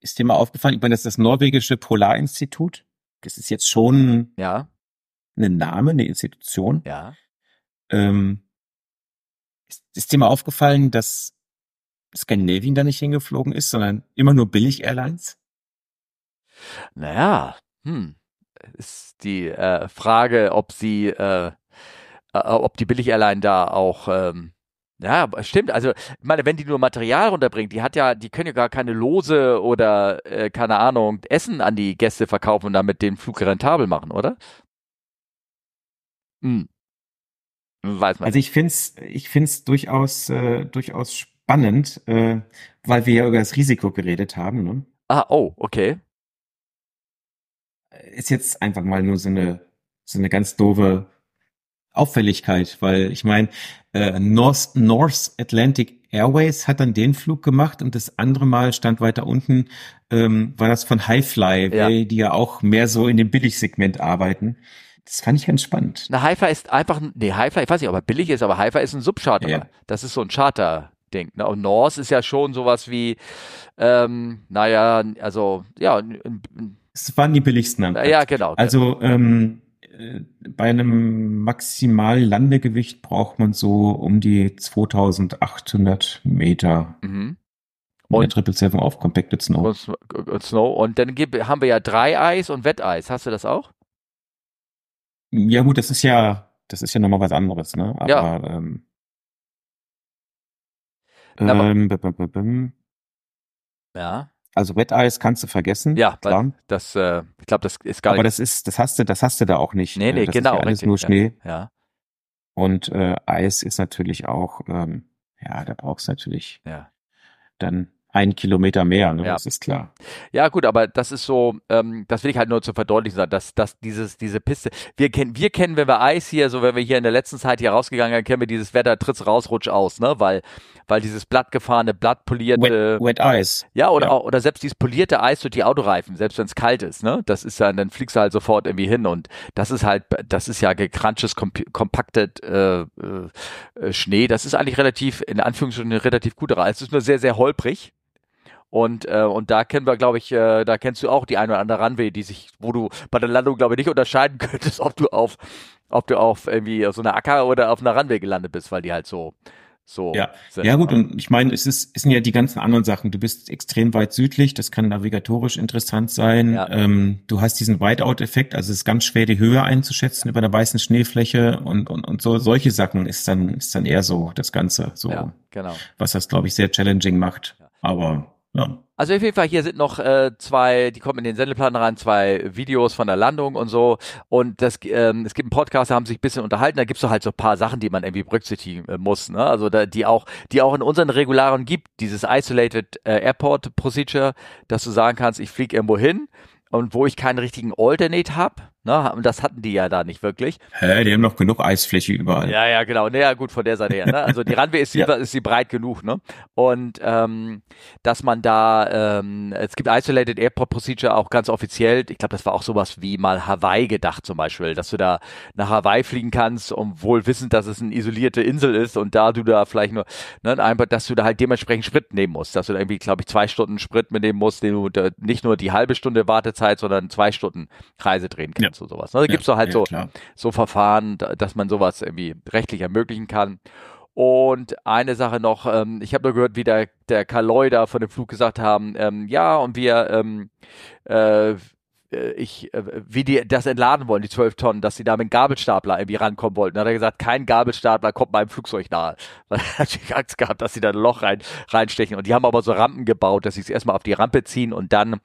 ist dir mal aufgefallen? Ich meine, das ist das norwegische Polarinstitut. Das ist jetzt schon ja. ein Name, eine Institution. Ja. Ähm, ist, ist dir mal aufgefallen, dass Scandinavian da nicht hingeflogen ist, sondern immer nur Billig-Airlines? Naja, hm. Ist die äh, Frage, ob sie, äh, ob die Billig-Airline da auch ähm, ja, stimmt. Also, ich meine, wenn die nur Material runterbringt, die hat ja, die können ja gar keine Lose oder äh, keine Ahnung, Essen an die Gäste verkaufen und damit den Flug rentabel machen, oder? Hm. Weiß man. Also ich find's, ich find's durchaus, äh, durchaus spannend, äh, weil wir ja über das Risiko geredet haben. Ne? Ah, oh, okay. Ist jetzt einfach mal nur so eine, so eine ganz doofe Auffälligkeit, weil ich meine, äh, North, North Atlantic Airways hat dann den Flug gemacht und das andere Mal stand weiter unten, ähm, war das von Highfly, ja. die ja auch mehr so in dem Billigsegment arbeiten. Das fand ich ganz spannend. Na, Highfly ist einfach, nee, Highfly, ich weiß nicht, ob er billig ist, aber Highfly ist ein Subcharter. Ja. Das ist so ein Charter-Ding. Ne? Und North ist ja schon sowas wie, ähm, naja, also, ja. Es waren die billigsten. Am ja, genau. Also, ähm, äh, bei einem Maximal-Landegewicht braucht man so um die 2800 Meter. Mhm. Und der Triple Seven auf Compacted Snow. Und, Snow. Und dann haben wir ja Dreieis und Wetteis. Hast du das auch? Ja gut, das ist ja, das ist ja nochmal was anderes, ne? Aber, ja. Ähm, ähm, ja. Also Wetteis kannst du vergessen. Ja, klar. Das, äh, ich glaube, das ist gar Aber das ist, das hast du, das hast du da auch nicht. Nee, nee, das genau. Ist ja alles richtig, nur Schnee. Ja. ja. Und äh, Eis ist natürlich auch, ähm, ja, da brauchst du natürlich ja. dann ein Kilometer mehr, ne? Ja. das ist klar. Ja, gut, aber das ist so, ähm, das will ich halt nur zu verdeutlichen, dass, dass dieses, diese Piste, wir kennen, wir kennen, wenn wir Eis hier, so wenn wir hier in der letzten Zeit hier rausgegangen sind, kennen wir dieses Wetter, tritt's raus, rutsch aus, ne, weil, weil dieses blattgefahrene, blattpolierte. Wet, wet Eis. Ja, oder, ja. Auch, oder selbst dieses polierte Eis durch die Autoreifen, selbst wenn es kalt ist, ne, das ist dann, dann fliegst du halt sofort irgendwie hin und das ist halt, das ist ja gekrunchtes, kompaktet, äh, äh, Schnee, das ist eigentlich relativ, in Anführungsstrichen, relativ guter Eis, es ist nur sehr, sehr holprig, und, äh, und da kennen wir, glaube ich, äh, da kennst du auch die eine oder andere Runway, die sich, wo du bei der Landung, glaube ich, nicht unterscheiden [LAUGHS] könntest, ob du auf, ob du auf irgendwie auf so einer Acker oder auf einer Runway gelandet bist, weil die halt so, so. Ja, sind. ja gut, und ich meine, es ist, es sind ja die ganzen anderen Sachen. Du bist extrem weit südlich, das kann navigatorisch interessant sein. Ja. Ähm, du hast diesen Whiteout-Effekt, also es ist ganz schwer, die Höhe einzuschätzen über der weißen Schneefläche und, und, und so, solche Sachen ist dann, ist dann eher so das Ganze, so. Ja, genau. Was das, glaube ich, sehr challenging macht. Ja. Aber ja. Also auf jeden Fall, hier sind noch äh, zwei, die kommen in den Sendeplan rein, zwei Videos von der Landung und so. Und das, ähm, es gibt einen Podcast, da haben sich ein bisschen unterhalten, da gibt's so halt so paar Sachen, die man irgendwie berücksichtigen äh, muss. Ne? Also da, die auch, die auch in unseren Regularen gibt, dieses Isolated äh, Airport Procedure, dass du sagen kannst, ich fliege irgendwo hin und wo ich keinen richtigen Alternate hab, Ne? Und das hatten die ja da nicht wirklich. Hä, die haben noch genug Eisfläche überall. Ja, ja, genau. Naja, gut, von der Seite her. Ne? Also die [LAUGHS] Runway ist, ja. ist sie breit genug, ne? Und ähm, dass man da, ähm, es gibt Isolated Airport Procedure auch ganz offiziell. Ich glaube, das war auch sowas wie mal Hawaii gedacht zum Beispiel, dass du da nach Hawaii fliegen kannst, um wohl wissend, dass es eine isolierte Insel ist und da du da vielleicht nur, ne, einfach, dass du da halt dementsprechend Sprit nehmen musst, dass du da irgendwie, glaube ich, zwei Stunden Sprit mitnehmen musst, den du da nicht nur die halbe Stunde Wartezeit, sondern zwei Stunden Reise drehen kannst. Ja und sowas. Ne? Da gibt's ja, so halt ja, so, so Verfahren, dass man sowas irgendwie rechtlich ermöglichen kann. Und eine Sache noch, ähm, ich habe nur gehört, wie der, der Kaloi da von dem Flug gesagt haben, ähm, ja, und wir, ähm, äh, ich, äh, wie die das entladen wollen, die zwölf Tonnen, dass sie da mit einem Gabelstapler irgendwie rankommen wollten. Da hat er gesagt, kein Gabelstapler kommt meinem Flugzeug nahe. [LAUGHS] Weil er natürlich Angst gehabt, dass sie da ein Loch rein, reinstechen. Und die haben aber so Rampen gebaut, dass sie es erstmal auf die Rampe ziehen und dann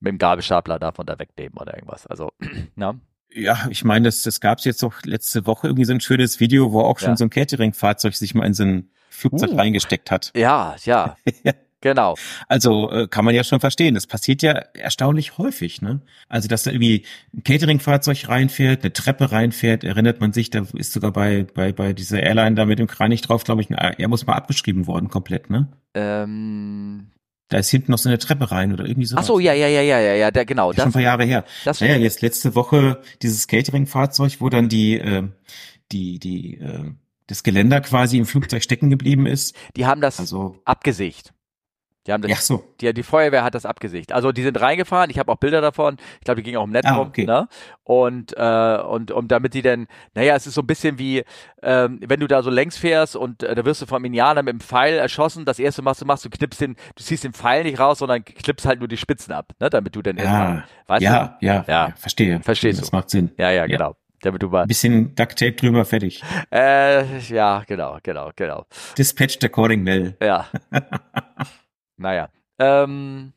mit dem Gabelstapler davon da wegnehmen oder irgendwas. Also, [CLEARS THROAT] na. Ja, ich meine, das, das gab es jetzt auch letzte Woche irgendwie so ein schönes Video, wo auch schon ja. so ein Catering-Fahrzeug sich mal in so ein Flugzeug uh. reingesteckt hat. Ja, ja. [LAUGHS] Genau. Also äh, kann man ja schon verstehen. Das passiert ja erstaunlich häufig, ne? Also dass da irgendwie ein Catering-Fahrzeug reinfährt, eine Treppe reinfährt, erinnert man sich, da ist sogar bei bei bei dieser Airline da mit dem Kranich drauf, glaube ich, er muss mal abgeschrieben worden komplett, ne? Ähm, da ist hinten noch so eine Treppe rein oder irgendwie so. Ach so, ja, ja, ja, ja, ja, ja, der, genau. Das, schon ein paar Jahre her. Das naja, jetzt letzte Woche dieses Catering-Fahrzeug, wo dann die, äh, die, die, äh, das Geländer quasi im Flugzeug stecken geblieben ist. Die haben das also, abgesicht. Die haben das, Ach so. Die, die Feuerwehr hat das abgesicht. Also die sind reingefahren, ich habe auch Bilder davon, ich glaube, die gingen auch im Netz ah, rum, okay. ne? Und, äh, und um damit die dann, naja, es ist so ein bisschen wie, ähm, wenn du da so längs fährst und äh, da wirst du vom Indianer mit dem Pfeil erschossen, das erste was du machst, du knippst den, du ziehst den Pfeil nicht raus, sondern klippst halt nur die Spitzen ab, ne? Damit du dann ja, erstmal, weißt ja, du? Ja, ja, verstehe. Verstehst das du. Das macht Sinn. Ja, ja, genau. Damit du mal. Bisschen Duct Tape drüber, fertig. Äh, ja, genau, genau, genau. Dispatched according Mel. Ja. [LAUGHS] naja. Ähm,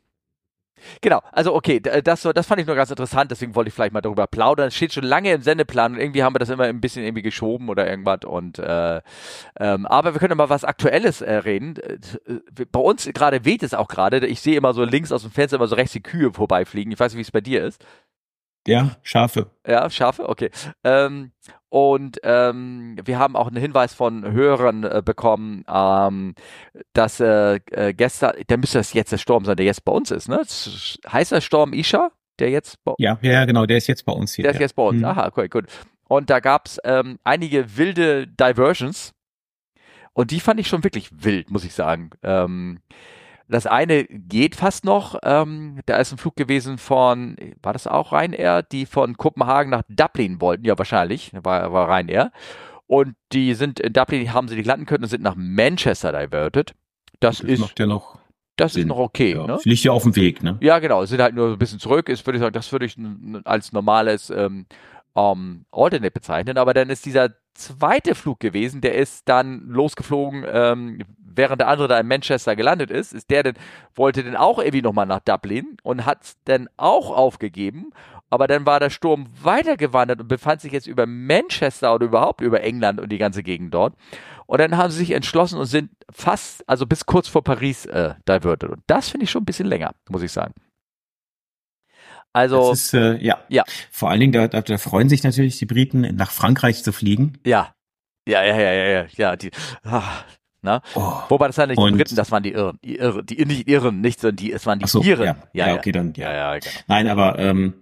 Genau, also okay, das, das fand ich nur ganz interessant, deswegen wollte ich vielleicht mal darüber plaudern. Es steht schon lange im Sendeplan und irgendwie haben wir das immer ein bisschen irgendwie geschoben oder irgendwas. Und äh, ähm, aber wir können mal was Aktuelles äh, reden. Äh, bei uns gerade weht es auch gerade. Ich sehe immer so links aus dem Fenster immer so rechts die Kühe vorbeifliegen. Ich weiß nicht, wie es bei dir ist. Ja, Schafe. Ja, Schafe, okay. Ähm, und ähm, wir haben auch einen Hinweis von Hörern äh, bekommen, ähm, dass äh, äh, gestern, der müsste das jetzt der Sturm sein, der jetzt bei uns ist, ne? Heißt der Sturm Isha, der jetzt bei Ja, ja, genau, der ist jetzt bei uns hier. Der ist jetzt bei uns. Mhm. Aha, okay, gut. Und da gab's ähm, einige wilde Diversions. Und die fand ich schon wirklich wild, muss ich sagen. Ähm, das eine geht fast noch. Ähm, da ist ein Flug gewesen von, war das auch Ryanair, die von Kopenhagen nach Dublin wollten? Ja, wahrscheinlich, war, war Ryanair. Und die sind in Dublin, haben sie nicht landen können und sind nach Manchester diverted. Das, das ist. Macht ja noch das Sinn. ist noch okay. Ja, ne? Fliegt ja auf dem Weg, ne? Ja, genau. Sind halt nur ein bisschen zurück. Ist, würde ich sagen, das würde ich als normales ähm, um, Alternate bezeichnen. Aber dann ist dieser zweite Flug gewesen, der ist dann losgeflogen, ähm, während der andere da in Manchester gelandet ist, ist der denn, wollte dann auch irgendwie nochmal nach Dublin und hat es dann auch aufgegeben. Aber dann war der Sturm weitergewandert und befand sich jetzt über Manchester oder überhaupt über England und die ganze Gegend dort. Und dann haben sie sich entschlossen und sind fast, also bis kurz vor Paris äh, diverted. Und das finde ich schon ein bisschen länger, muss ich sagen. Also, das ist, äh, ja. ja. Vor allen Dingen, da, da, da freuen sich natürlich die Briten, nach Frankreich zu fliegen. Ja. Ja, ja, ja, ja, ja, ja. Die, ach, Ne? Oh. Wobei das waren nicht die Briten, das waren die Irren. Die, Irren, die nicht Irren, nicht, sondern die, es waren die so, Iren. Ja, ja, ja, okay, dann. Ja, ja, ja genau. Nein, aber ähm,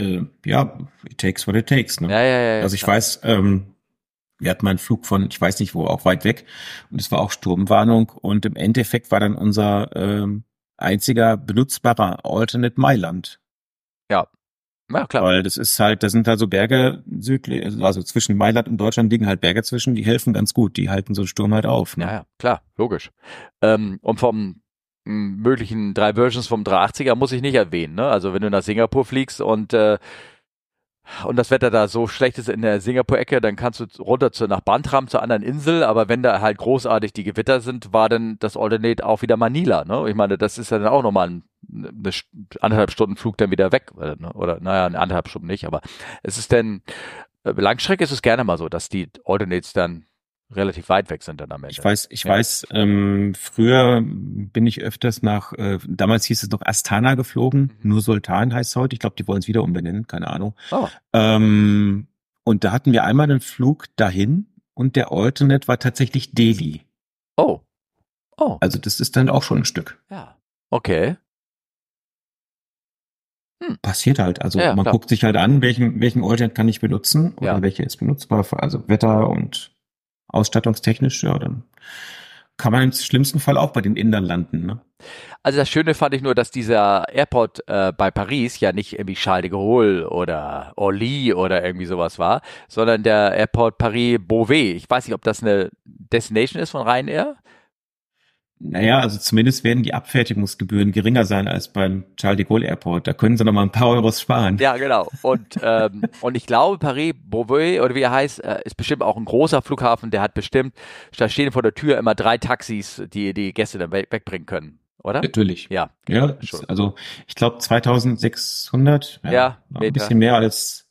äh, ja, it takes what it takes. Ne? Ja, ja, ja. Also ich klar. weiß, ähm, wir hatten mal einen Flug von, ich weiß nicht wo, auch weit weg und es war auch Sturmwarnung und im Endeffekt war dann unser ähm, einziger benutzbarer Alternate Mailand. Ja, ja, klar. Weil das ist halt, da sind da so Berge südlich, also zwischen Mailand und Deutschland liegen halt Berge zwischen, die helfen ganz gut, die halten so einen Sturm halt auf. Ne? Ja, ja, klar, logisch. Ähm, und vom möglichen drei Versions vom 380er muss ich nicht erwähnen, ne? Also wenn du nach Singapur fliegst und äh, und das Wetter da so schlecht ist in der Singapur-Ecke, dann kannst du runter zu, nach Bantram zur anderen Insel, aber wenn da halt großartig die Gewitter sind, war dann das Alternate auch wieder Manila, ne? Ich meine, das ist ja dann auch nochmal ein, eine anderthalb Stunden Flug dann wieder weg, ne? oder naja, eine anderthalb Stunden nicht, aber es ist denn, äh, Langstrecke ist es gerne mal so, dass die Alternates dann relativ weit weg sind dann am Ende. Ich weiß, ich ja. weiß, ähm, früher bin ich öfters nach, äh, damals hieß es noch Astana geflogen, mhm. nur Sultan heißt es heute. Ich glaube, die wollen es wieder umbenennen, keine Ahnung. Oh. Ähm, und da hatten wir einmal einen Flug dahin und der Alternate war tatsächlich Delhi. Oh. Oh. Also das ist dann auch schon ein Stück. Ja. Okay. Hm. Passiert halt. Also ja, man klar. guckt sich halt an, welchen, welchen Alternate kann ich benutzen oder ja. welcher ist benutzbar für also Wetter und ausstattungstechnisch, ja, dann kann man im schlimmsten Fall auch bei den Indern landen. Ne? Also das Schöne fand ich nur, dass dieser Airport äh, bei Paris ja nicht irgendwie Charles de Gaulle oder Orly oder irgendwie sowas war, sondern der Airport Paris Beauvais. Ich weiß nicht, ob das eine Destination ist von Ryanair. Naja, also zumindest werden die Abfertigungsgebühren geringer sein als beim Charles de Gaulle Airport. Da können sie noch mal ein paar Euros sparen. Ja, genau. Und, ähm, [LAUGHS] und ich glaube, Paris Beauvais oder wie er heißt, äh, ist bestimmt auch ein großer Flughafen. Der hat bestimmt, da stehen vor der Tür immer drei Taxis, die die Gäste dann wegbringen können. Oder? Natürlich. Ja. Ja, also ich glaube 2600. Ja, ja ein bisschen mehr als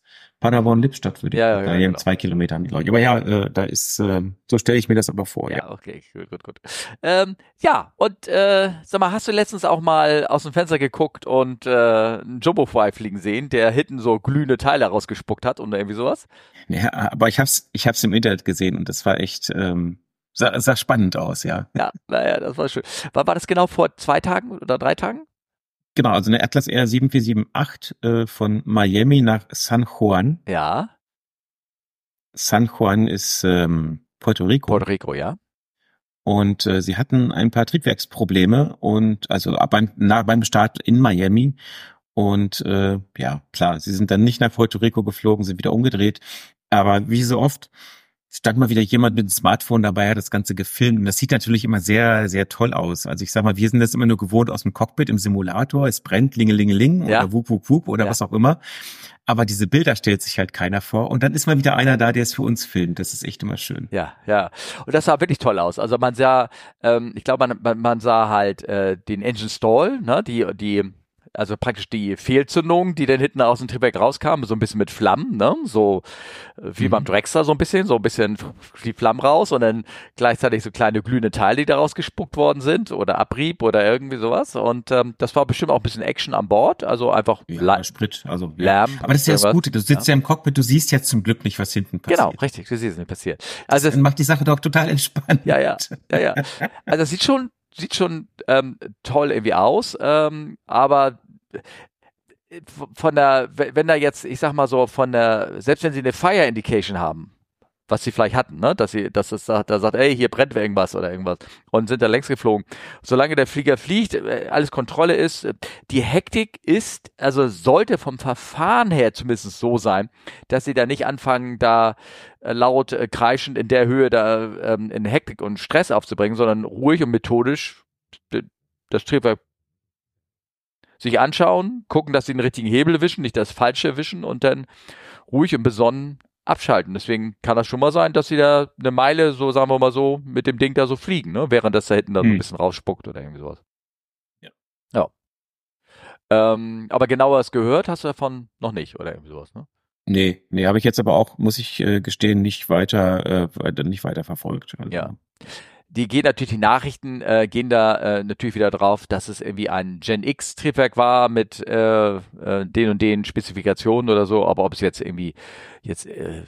Paderborn-Lippstadt würde ich ja, ja, ja genau. zwei Kilometer haben die Leute. Aber ja, äh, da ist, äh, so stelle ich mir das aber vor. Ja, ja. okay, gut, gut, gut. Ähm, ja, und äh, sag mal, hast du letztens auch mal aus dem Fenster geguckt und äh, einen Jumbo-Fly fliegen sehen, der hinten so glühende Teile rausgespuckt hat oder irgendwie sowas? Ja, aber ich hab's, ich hab's im Internet gesehen und das war echt, ähm, sah, sah spannend aus, ja. Ja, naja, das war schön. War, war das genau vor zwei Tagen oder drei Tagen? Genau, also eine Atlas Air 7478 äh, von Miami nach San Juan. Ja. San Juan ist ähm, Puerto Rico. Puerto Rico, ja. Und äh, sie hatten ein paar Triebwerksprobleme und also beim, nach, beim Start in Miami. Und äh, ja, klar, sie sind dann nicht nach Puerto Rico geflogen, sind wieder umgedreht. Aber wie so oft stand mal wieder jemand mit dem Smartphone dabei, hat das Ganze gefilmt. Und das sieht natürlich immer sehr, sehr toll aus. Also ich sag mal, wir sind das immer nur gewohnt aus dem Cockpit im Simulator. Es brennt, lingelingeling ja. oder wup, wup, wup oder ja. was auch immer. Aber diese Bilder stellt sich halt keiner vor. Und dann ist mal wieder einer da, der es für uns filmt. Das ist echt immer schön. Ja, ja. Und das sah wirklich toll aus. Also man sah, ähm, ich glaube, man, man, man sah halt äh, den Engine Stall, ne, die, die also praktisch die Fehlzündung, die dann hinten aus dem Triebwerk rauskam, so ein bisschen mit Flammen, ne? So äh, wie mhm. beim Drexler so ein bisschen, so ein bisschen die Flammen raus und dann gleichzeitig so kleine glühende Teile, die daraus gespuckt worden sind oder Abrieb oder irgendwie sowas. Und ähm, das war bestimmt auch ein bisschen Action an Bord, also einfach ja, Sprit, also Lärm. Ja. Aber das ist ja das Gute, du sitzt ja. ja. im Cockpit, du siehst jetzt zum Glück nicht, was hinten passiert. Genau, richtig, du siehst nicht passiert. Also das macht die Sache doch total [LAUGHS] entspannt. Ja, ja, ja, ja. Also das sieht schon sieht schon ähm, toll irgendwie aus, ähm, aber von der, wenn da jetzt, ich sag mal so, von der, selbst wenn sie eine Fire Indication haben, was sie vielleicht hatten, ne, dass sie, dass es da, da sagt, ey, hier brennt irgendwas oder irgendwas und sind da längst geflogen. Solange der Flieger fliegt, äh, alles Kontrolle ist, die Hektik ist, also sollte vom Verfahren her zumindest so sein, dass sie da nicht anfangen, da äh, laut äh, kreischend in der Höhe da ähm, in Hektik und Stress aufzubringen, sondern ruhig und methodisch das Triebwerk sich anschauen, gucken, dass sie den richtigen Hebel wischen, nicht das falsche wischen und dann ruhig und besonnen abschalten. Deswegen kann das schon mal sein, dass sie da eine Meile, so sagen wir mal so, mit dem Ding da so fliegen, ne? während das da hinten da so ein hm. bisschen rausspuckt oder irgendwie sowas. Ja. Ja. Ähm, aber genaueres gehört hast du davon noch nicht oder irgendwie sowas, ne? Nee, nee, habe ich jetzt aber auch, muss ich äh, gestehen, nicht weiter, äh, nicht weiter verfolgt. Also. Ja die gehen natürlich, die Nachrichten äh, gehen da äh, natürlich wieder drauf, dass es irgendwie ein Gen X Triebwerk war mit äh, äh, den und den Spezifikationen oder so, aber ob es jetzt irgendwie jetzt äh,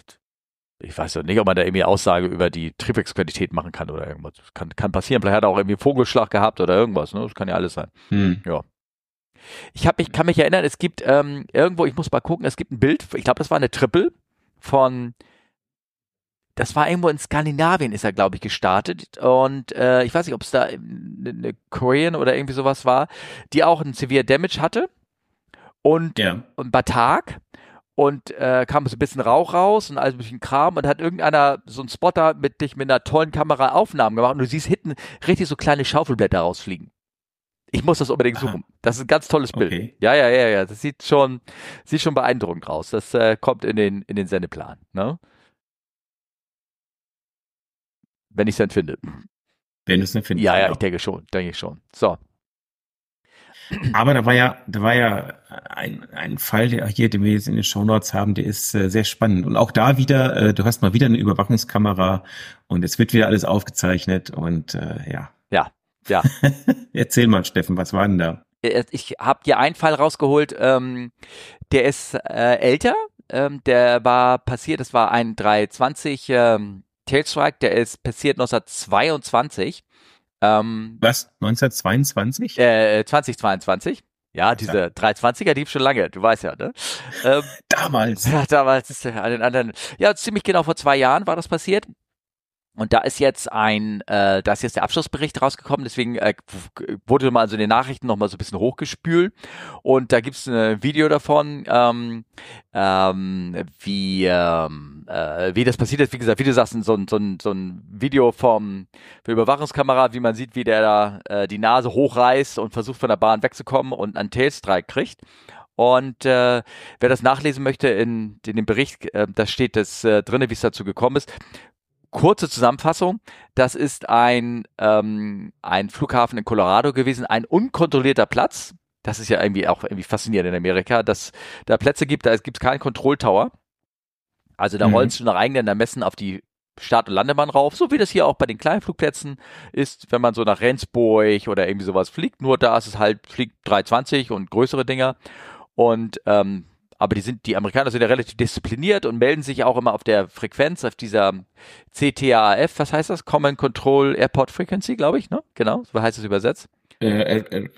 ich weiß ja nicht, ob man da irgendwie Aussage über die Triebwerksqualität machen kann oder irgendwas. Kann, kann passieren. Vielleicht hat er auch irgendwie Vogelschlag gehabt oder irgendwas. Ne? Das kann ja alles sein. Hm. Ja. Ich, hab, ich kann mich erinnern, es gibt ähm, irgendwo, ich muss mal gucken, es gibt ein Bild, ich glaube, das war eine Triple von das war irgendwo in Skandinavien, ist er, glaube ich, gestartet. Und äh, ich weiß nicht, ob es da eine Korean oder irgendwie sowas war, die auch ein Severe Damage hatte. Und, ja. und Batak. Und äh, kam so ein bisschen Rauch raus und alles ein bisschen Kram und hat irgendeiner so ein Spotter mit dich mit einer tollen Kamera Aufnahmen gemacht und du siehst hinten richtig so kleine Schaufelblätter rausfliegen Ich muss das unbedingt suchen. Aha. Das ist ein ganz tolles Bild. Okay. Ja, ja, ja, ja. Das sieht schon, sieht schon beeindruckend aus. Das äh, kommt in den, in den Sendeplan. Ne? Wenn ich es dann finde. Wenn du es dann findest. Ja, ja, ich denke schon, denke ich schon. So. Aber da war ja, da war ja ein, ein Fall, der hier, den wir jetzt in den Shownotes haben, der ist äh, sehr spannend. Und auch da wieder, äh, du hast mal wieder eine Überwachungskamera und es wird wieder alles aufgezeichnet und äh, ja. Ja, ja. [LAUGHS] Erzähl mal, Steffen, was war denn da? Äh, ich habe dir einen Fall rausgeholt, ähm, der ist äh, älter, ähm, der war passiert, das war ein 320 ähm, Tailstrike, der ist passiert 1922 ähm, Was? 1922? Äh, 2022. Ja, diese ja. 320er, die schon lange, du weißt ja, ne? Ähm, [LAUGHS] damals. [LAUGHS] Ja, damals ist an den anderen. Ja, ziemlich genau vor zwei Jahren war das passiert. Und da ist jetzt ein, äh, da ist jetzt der Abschlussbericht rausgekommen, deswegen äh, wurde mal so in den Nachrichten nochmal so ein bisschen hochgespült. Und da gibt's ein Video davon, ähm, ähm, wie, ähm, äh, wie das passiert ist. Wie gesagt, wie du sagst, so ein, so ein, so ein Video vom der Überwachungskamera, wie man sieht, wie der da äh, die Nase hochreißt und versucht von der Bahn wegzukommen und einen Tailstrike kriegt. Und äh, wer das nachlesen möchte in, in dem Bericht, äh, da steht das äh, drinne, wie es dazu gekommen ist kurze Zusammenfassung. Das ist ein, ähm, ein Flughafen in Colorado gewesen, ein unkontrollierter Platz. Das ist ja irgendwie auch irgendwie faszinierend in Amerika, dass da Plätze gibt, da gibt es keinen Control-Tower. Also da mhm. rollst du nach eigenen Ermessen auf die Start- und Landebahn rauf, so wie das hier auch bei den kleinen Flugplätzen ist, wenn man so nach Rendsburg oder irgendwie sowas fliegt. Nur da ist es halt, fliegt 320 und größere Dinger. Und ähm, aber die sind, die Amerikaner sind ja relativ diszipliniert und melden sich auch immer auf der Frequenz, auf dieser CTAF, was heißt das? Common Control Airport Frequency, glaube ich, ne? Genau, so heißt es übersetzt. Äh, äh, äh,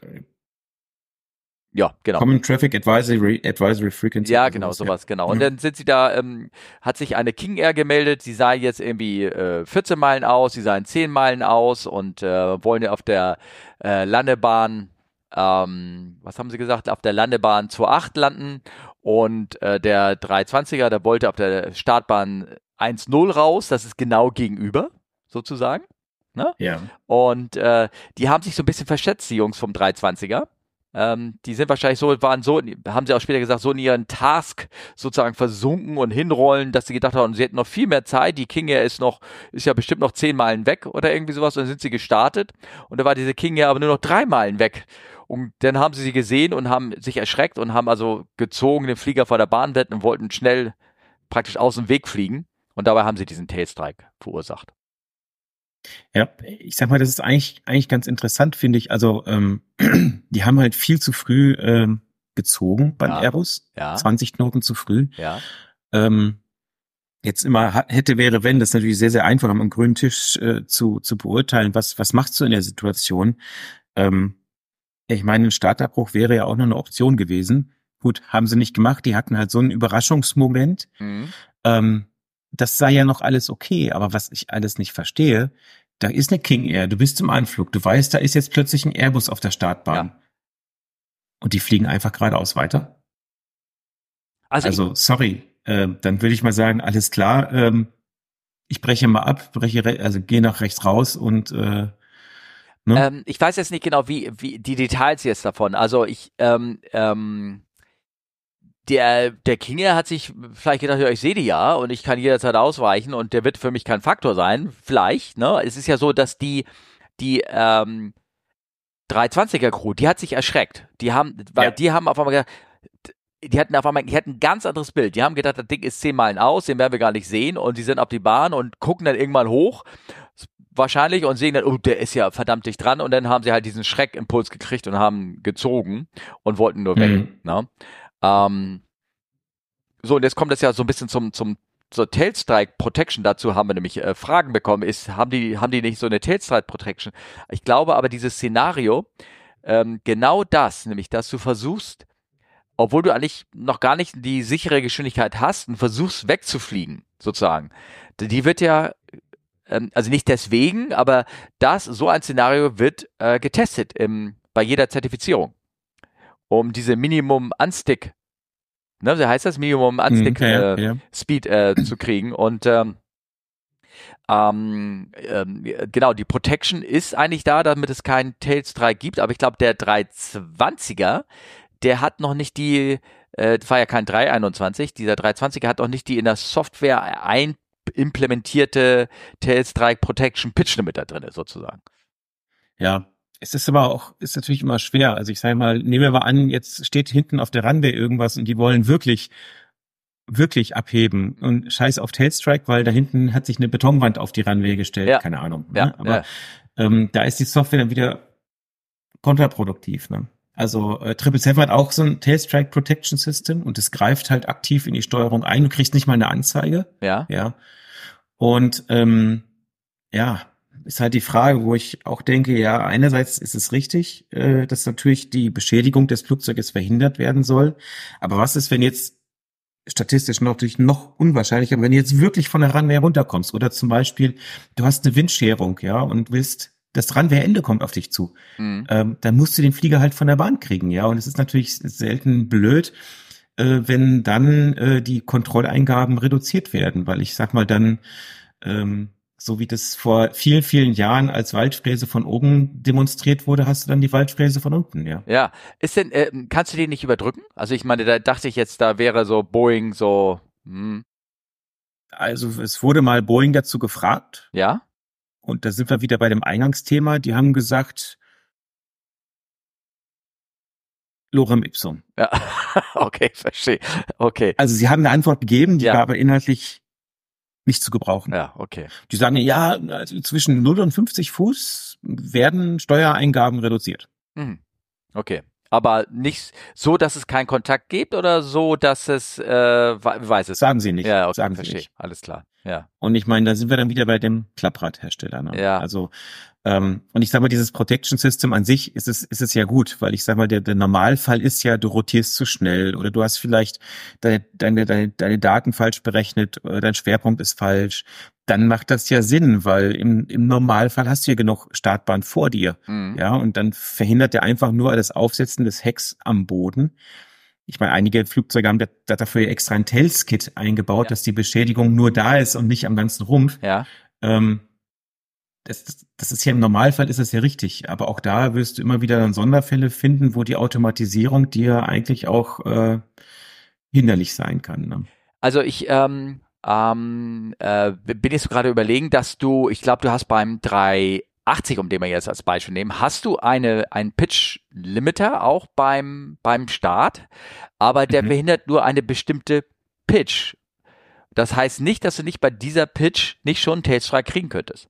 ja, genau. Common Traffic Advisory, Advisory Frequency. Ja, genau, sowas, ja. genau. Und dann sind sie da, ähm, hat sich eine King Air gemeldet, sie sah jetzt irgendwie äh, 14 Meilen aus, sie sahen 10 Meilen aus und äh, wollen ja auf der äh, Landebahn ähm, was haben sie gesagt, auf der Landebahn 2.8 landen und äh, der 320er, der wollte auf der Startbahn 1.0 raus, das ist genau gegenüber, sozusagen. Ne? Ja. Und äh, die haben sich so ein bisschen verschätzt, die Jungs vom 320er. Ähm, die sind wahrscheinlich so, waren so, haben sie auch später gesagt, so in ihren Task sozusagen versunken und hinrollen, dass sie gedacht haben, sie hätten noch viel mehr Zeit. Die King Air ist noch, ist ja bestimmt noch zehn Meilen weg oder irgendwie sowas. Und dann sind sie gestartet. Und da war diese King Air aber nur noch drei Meilen weg. Und dann haben sie sie gesehen und haben sich erschreckt und haben also gezogen den Flieger vor der Bahn weg und wollten schnell praktisch aus dem Weg fliegen. Und dabei haben sie diesen Tailstrike verursacht. Ja, ich sag mal, das ist eigentlich, eigentlich ganz interessant, finde ich. Also, ähm, [CLEARS THROAT] die haben halt viel zu früh ähm, gezogen beim ja. Airbus. Ja. 20 Knoten zu früh. Ja. Ähm, jetzt immer hätte, wäre, wenn, das ist natürlich sehr, sehr einfach am grünen Tisch äh, zu, zu beurteilen, was, was machst du in der Situation? Ähm, ich meine, ein Startabbruch wäre ja auch noch eine Option gewesen. Gut, haben sie nicht gemacht. Die hatten halt so einen Überraschungsmoment. Mhm. Ähm, das sei ja noch alles okay. Aber was ich alles nicht verstehe, da ist eine King Air. Du bist im Anflug. Du weißt, da ist jetzt plötzlich ein Airbus auf der Startbahn. Ja. Und die fliegen einfach geradeaus weiter. Also, also sorry. Äh, dann würde ich mal sagen, alles klar. Ähm, ich breche mal ab, breche, also gehe nach rechts raus und äh, Ne? Ähm, ich weiß jetzt nicht genau, wie, wie die Details jetzt davon. Also ich, ähm, ähm, der, der Kinge hat sich vielleicht gedacht, ja, ich sehe die ja und ich kann jederzeit ausweichen und der wird für mich kein Faktor sein. Vielleicht, ne? Es ist ja so, dass die, die, ähm, 320er Crew, die hat sich erschreckt. Die haben, weil ja. die haben auf einmal gedacht, die hatten auf einmal, die hatten ein ganz anderes Bild. Die haben gedacht, das Ding ist zehn Meilen aus, den werden wir gar nicht sehen und die sind auf die Bahn und gucken dann irgendwann hoch wahrscheinlich und sehen dann, oh, der ist ja verdammt dicht dran und dann haben sie halt diesen Schreckimpuls gekriegt und haben gezogen und wollten nur weg. Mhm. Ne? Ähm, so, und jetzt kommt es ja so ein bisschen zum, zum zur Tailstrike Protection, dazu haben wir nämlich äh, Fragen bekommen, ist, haben die, haben die nicht so eine Tailstrike Protection? Ich glaube aber dieses Szenario, ähm, genau das, nämlich, dass du versuchst, obwohl du eigentlich noch gar nicht die sichere Geschwindigkeit hast und versuchst wegzufliegen, sozusagen, die wird ja ähm, also nicht deswegen, aber das, so ein Szenario wird äh, getestet im, bei jeder Zertifizierung. Um diese Minimum Unstick, ne, so heißt das, Minimum Unstick hm, ja, äh, ja. Speed äh, zu kriegen. Und ähm, ähm, ähm, genau, die Protection ist eigentlich da, damit es keinen Tails 3 gibt, aber ich glaube, der 320er, der hat noch nicht die, äh, war ja kein 321, dieser 320er hat noch nicht die in der Software ein implementierte Tails 3 Protection Pitch Limiter drin, sozusagen. Ja, es ist aber auch, ist natürlich immer schwer. Also ich sage mal, nehmen wir mal an, jetzt steht hinten auf der Runway irgendwas und die wollen wirklich wirklich abheben und scheiß auf Tailstrike, weil da hinten hat sich eine Betonwand auf die Runway gestellt, ja. keine Ahnung. Ne? Ja, Aber ja. Ähm, da ist die Software dann wieder kontraproduktiv. Ne? Also äh, Triple Seven hat auch so ein Tailstrike Protection System und es greift halt aktiv in die Steuerung ein. Du kriegst nicht mal eine Anzeige. Ja. Ja. Und ähm, ja, ist halt die Frage, wo ich auch denke, ja, einerseits ist es richtig, äh, dass natürlich die Beschädigung des Flugzeuges verhindert werden soll. Aber was ist, wenn jetzt statistisch natürlich noch unwahrscheinlicher, wenn du jetzt wirklich von der Runway runterkommst oder zum Beispiel du hast eine Windscherung, ja, und willst das Runway-Ende kommt auf dich zu, Mhm. ähm, dann musst du den Flieger halt von der Bahn kriegen, ja, und es ist natürlich selten blöd, äh, wenn dann äh, die Kontrolleingaben reduziert werden, weil ich sag mal dann ähm, so wie das vor vielen, vielen Jahren als Waldfräse von oben demonstriert wurde, hast du dann die Waldfräse von unten, ja. Ja. Ist denn, äh, kannst du den nicht überdrücken? Also ich meine, da dachte ich jetzt, da wäre so Boeing so, hm, Also es wurde mal Boeing dazu gefragt ja? Und da sind wir wieder bei dem Eingangsthema. Die haben gesagt, Lorem ipsum. Ja. [LAUGHS] okay, verstehe. Okay. Also sie haben eine Antwort gegeben, die Ja. war aber inhaltlich nicht zu gebrauchen. Ja, okay. Die sagen, ja, also zwischen 0 und 50 Fuß werden Steuereingaben reduziert. Mhm. Okay. Aber nicht so, dass es keinen Kontakt gibt oder so, dass es, äh, we- weiß es. Sagen sie nicht. Ja, okay, sagen sie verstehe. nicht. Alles klar. Ja. Und ich meine, da sind wir dann wieder bei dem Klappradhersteller. Ne? Ja. Also ähm, und ich sage mal, dieses Protection System an sich ist es ist es ja gut, weil ich sage mal, der, der Normalfall ist ja, du rotierst zu schnell oder du hast vielleicht deine deine deine, deine Daten falsch berechnet, oder dein Schwerpunkt ist falsch. Dann macht das ja Sinn, weil im, im Normalfall hast du ja genug Startbahn vor dir. Mhm. Ja, und dann verhindert er einfach nur das Aufsetzen des Hecks am Boden. Ich meine, einige Flugzeuge haben da, da dafür extra ein Tailskit eingebaut, Ja. dass die Beschädigung nur da ist und nicht am ganzen Rumpf. Ja. Ähm, das, das, ist ja im Normalfall ist das ja richtig, aber auch da wirst du immer wieder dann Sonderfälle finden, wo die Automatisierung dir eigentlich auch äh, hinderlich sein kann. Ne? Also ich ähm, ähm, äh, bin jetzt gerade überlegen, dass du, ich glaube, du hast beim 380, um den wir jetzt als Beispiel nehmen, hast du eine einen Pitch Limiter auch beim beim Start, aber der Mhm. verhindert nur eine bestimmte Pitch. Das heißt nicht, dass du nicht bei dieser Pitch nicht schon einen Tailstrike kriegen könntest.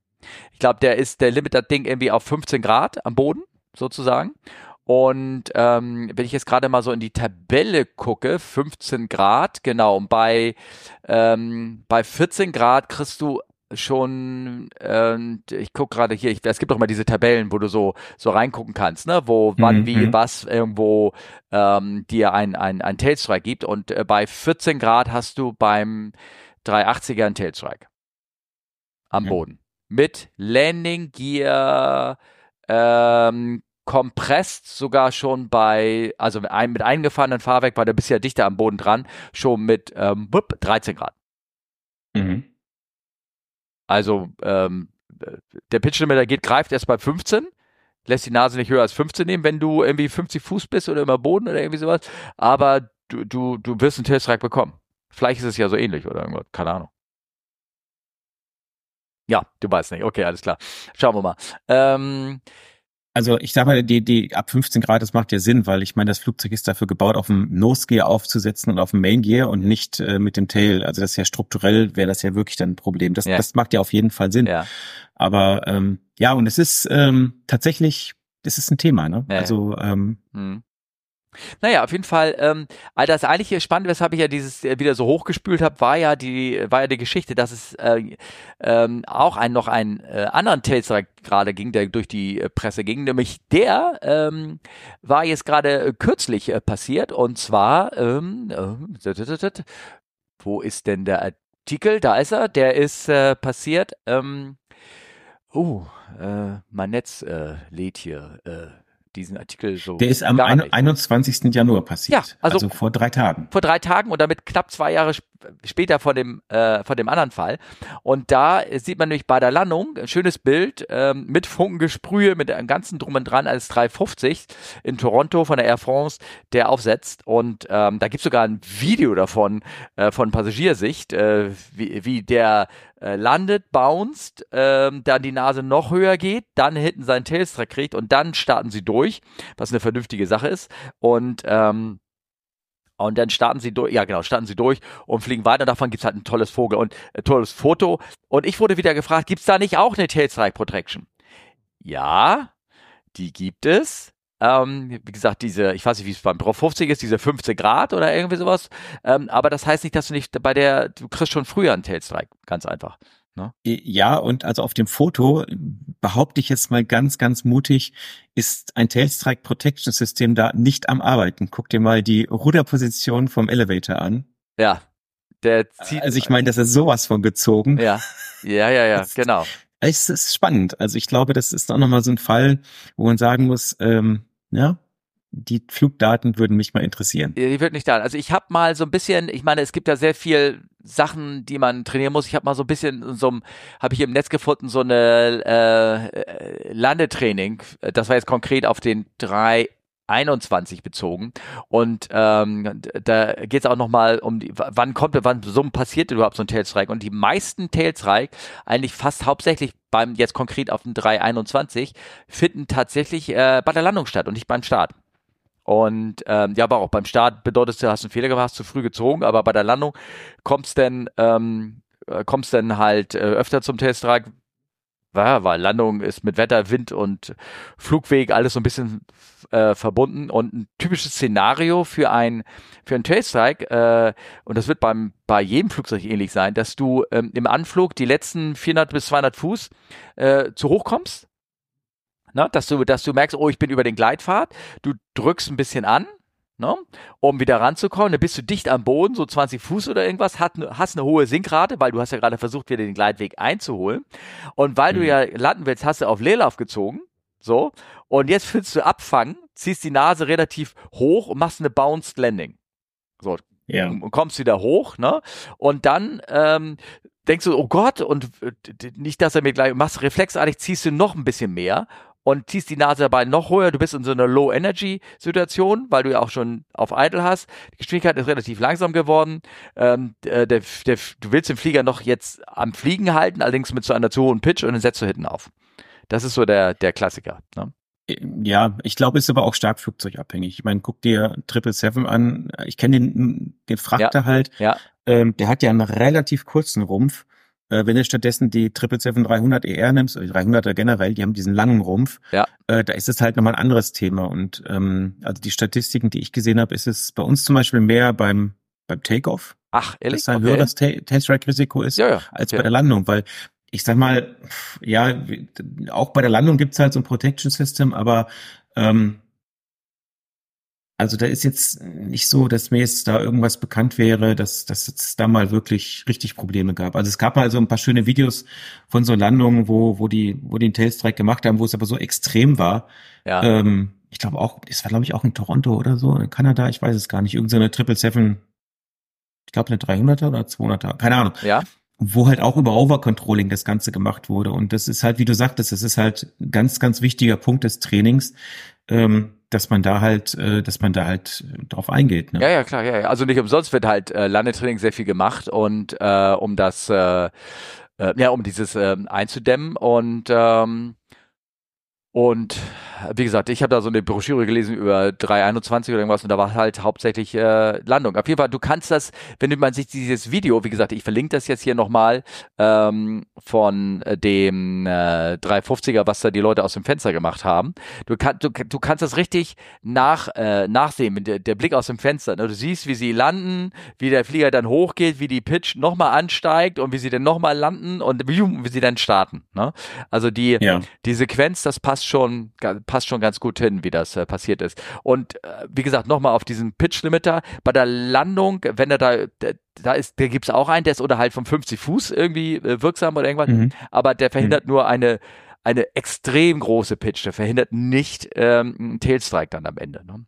Ich glaube, der ist der Limiter Ding irgendwie auf 15 Grad am Boden sozusagen. Und ähm, wenn ich jetzt gerade mal so in die Tabelle gucke, 15 Grad, genau, und bei, ähm, bei 14 Grad kriegst du schon, ähm, ich guck gerade hier, ich, es gibt doch mal diese Tabellen, wo du so so reingucken kannst, ne, wo wann Mhm, wie mhm. was irgendwo ähm, dir ein ein ein Tailstrike gibt und äh, bei 14 Grad hast du beim 380er einen Tailstrike am Mhm. Boden mit Landing Gear ähm, kompresst sogar schon bei, also mit, ein, mit eingefahrenen Fahrwerk war der bisher dichter am Boden dran, schon mit ähm, wupp, 13 Grad. Mhm. Also ähm, der Pitchlimiter geht, greift erst bei 15, lässt die Nase nicht höher als 15 nehmen, wenn du irgendwie 50 Fuß bist oder immer Boden oder irgendwie sowas. Aber du, du, du wirst einen Tailstrike bekommen. Vielleicht ist es ja so ähnlich oder irgendwas, keine Ahnung. Ja, du weißt nicht. Okay, alles klar. Schauen wir mal. Ähm, Also ich sag mal, die, die ab 15 Grad, das macht ja Sinn, weil ich meine, das Flugzeug ist dafür gebaut, auf dem Nose Gear aufzusetzen und auf dem Main Gear und nicht äh, mit dem Tail. Also das ist ja strukturell, wäre das ja wirklich dann ein Problem. Das, Ja. das macht ja auf jeden Fall Sinn. ja. Aber ähm, ja, und es ist ähm, tatsächlich, es ist ein Thema, ne? Ja. Also ähm, Hm. Naja, auf jeden Fall, ähm, das eigentliche Spannende, weshalb ich ja dieses äh, wieder so hochgespült habe, war ja die, war ja die Geschichte, dass es äh, ähm, auch ein, noch einen äh, anderen Tailstrike gerade ging, der durch die äh, Presse ging, nämlich der ähm, war jetzt gerade äh, kürzlich äh, passiert und zwar, ähm, äh, wo ist denn der Artikel? Da ist er, der ist passiert, ähm, oh, mein Netz lädt hier diesen Artikel so. der ist am gar ein, nicht. 21. Januar passiert. Ja, also- vor drei Tagen. vor drei Tagen und damit knapp zwei Jahre später von dem, äh, von dem anderen Fall. Und da sieht man nämlich bei der Landung ein schönes Bild ähm, mit Funkengesprühe, mit einem ganzen Drum und Dran als 350 in Toronto von der Air France, der aufsetzt. Und ähm, da gibt es sogar ein Video davon, äh, von Passagiersicht, äh, wie, wie der äh, landet, bounced, ähm, dann die Nase noch höher geht, dann hinten seinen Tailstrack kriegt und dann starten sie durch, was eine vernünftige Sache ist. Und ähm, und dann starten sie durch, ja genau, starten sie durch und fliegen weiter. Davon gibt's halt ein tolles Vogel und ein äh, tolles Foto. Und ich wurde wieder gefragt, gibt's da nicht auch eine Tail Strike Protection? Ja, die gibt es. Ähm, wie gesagt, diese, ich weiß nicht, wie es beim Pro 50 ist, diese 15 Grad oder irgendwie sowas. Ähm, aber das heißt nicht, dass du nicht bei der, du kriegst schon früher einen Tail Strike. Ganz einfach. Ne? Ja, und also auf dem Foto behaupte ich jetzt mal ganz, ganz mutig, ist ein Tailstrike Protection System da nicht am Arbeiten. Guck dir mal die Ruderposition vom Elevator an. Ja. Der zieht. Also ich meine, das ist sowas von gezogen. Ja. Ja, ja, ja, genau. Es ist spannend. Also ich glaube, das ist auch nochmal so ein Fall, wo man sagen muss, ähm, ja, die Flugdaten würden mich mal interessieren. Die würden nicht da. Also ich habe mal so ein bisschen, ich meine, es gibt ja sehr viel Sachen, die man trainieren muss. Ich habe mal so ein bisschen so habe ich im Netz gefunden so eine äh, Landetraining. Das war jetzt konkret auf den drei 21 bezogen und ähm, da geht es auch nochmal um die, wann kommt, wann so passiert überhaupt so ein Tailstrike und die meisten Tailstrike, eigentlich fast hauptsächlich beim jetzt konkret auf dem 321 finden tatsächlich äh, bei der Landung statt und nicht beim Start. Und ähm, ja, aber auch beim Start bedeutet du hast einen Fehler gemacht, hast zu früh gezogen, aber bei der Landung kommst denn ähm, äh, kommst denn halt äh, öfter zum Testtrag, ja, weil Landung ist mit Wetter, Wind und Flugweg alles so ein bisschen äh, verbunden. Und ein typisches Szenario für ein für einen Tailstrike äh, und das wird beim bei jedem Flugzeug ähnlich sein, dass du ähm, im Anflug die letzten 400 bis 200 Fuß äh, zu hoch kommst ne? dass, du, dass du merkst, oh, ich bin über den Gleitpfad, du drückst ein bisschen an, ne? um wieder ranzukommen, dann bist du dicht am Boden, so 20 Fuß oder irgendwas, hast, hast eine hohe Sinkrate, weil du hast ja gerade versucht, wieder den Gleitweg einzuholen. Und weil mhm. du ja landen willst, hast du auf Leerlauf gezogen, so, und jetzt willst du abfangen, ziehst die Nase relativ hoch und machst eine Bounced Landing. So, ja. und kommst wieder hoch, ne? Und dann ähm, denkst du, oh Gott, und äh, nicht, dass er mir gleich machst, reflexartig ziehst du noch ein bisschen mehr und ziehst die Nase dabei noch höher. Du bist in so einer Low-Energy-Situation, weil du ja auch schon auf Idle hast. Die Geschwindigkeit ist relativ langsam geworden. Ähm, der, der, der, du willst den Flieger noch jetzt am Fliegen halten, allerdings mit so einer zu hohen Pitch und dann setzt du hinten auf. Das ist so der, der Klassiker. Ne? Ja, ich glaube, ist aber auch stark flugzeugabhängig. Ich meine, guck dir 777 an. Ich kenne den, den Frachter ja, halt. Ja. Ähm, der hat ja einen relativ kurzen Rumpf. Äh, wenn du stattdessen die 777-300 ER nimmst, oder 300er generell, die haben diesen langen Rumpf, ja. äh, da ist es halt nochmal ein anderes Thema. Und ähm, also die Statistiken, die ich gesehen habe, ist es bei uns zum Beispiel mehr beim beim Takeoff. Ach, ehrlich? Dass ein okay. höheres Tailstrike-Risiko ist ja, ja. als okay. bei der Landung, weil ich sag mal, ja, auch bei der Landung gibt's halt so ein Protection System, aber ähm, also da ist jetzt nicht so, dass mir jetzt da irgendwas bekannt wäre, dass, dass es da mal wirklich richtig Probleme gab. Also es gab mal so ein paar schöne Videos von so Landungen, wo, wo die, wo die den Tailstrike gemacht haben, wo es aber so extrem war. Ja. Ähm, ich glaube auch, das war glaube ich auch in Toronto oder so, in Kanada, ich weiß es gar nicht, irgendeine Triple Seven, ich glaube eine 300er oder 200er, keine Ahnung. Ja. Wo halt auch über Overcontrolling das Ganze gemacht wurde. Und das ist halt, wie du sagtest, das ist halt ein ganz, ganz wichtiger Punkt des Trainings. Ähm, dass man da halt, äh, dass man da halt drauf eingeht. Ne? Ja, ja, klar, ja, ja. Also nicht umsonst wird halt äh, Landetraining sehr viel gemacht und äh, um das, äh, äh, ja, um dieses äh, einzudämmen und ähm, und wie gesagt, ich habe da so eine Broschüre gelesen über 321 oder irgendwas und da war halt hauptsächlich äh, Landung. Auf jeden Fall, du kannst das, wenn man sich dieses Video, wie gesagt, ich verlinke das jetzt hier nochmal ähm, von äh, dem äh, 350er, was da die Leute aus dem Fenster gemacht haben. Du, kann, du, du kannst das richtig nach, äh, nachsehen, der, der Blick aus dem Fenster. Ne? Du siehst, wie sie landen, wie der Flieger dann hochgeht, wie die Pitch nochmal ansteigt und wie sie dann nochmal landen und wie, wie sie dann starten. Ne? Also die, ja. die Sequenz, das passt schon passt schon ganz gut hin, wie das äh, passiert ist. Und äh, wie gesagt, nochmal auf diesen Pitch-Limiter. Bei der Landung, wenn er da, da ist, da gibt's auch einen, der ist unterhalb von 50 Fuß irgendwie äh, wirksam oder irgendwas, mhm. aber der verhindert mhm. nur eine eine extrem große Pitch, der verhindert nicht ähm, einen Tailstrike dann am Ende. Ne?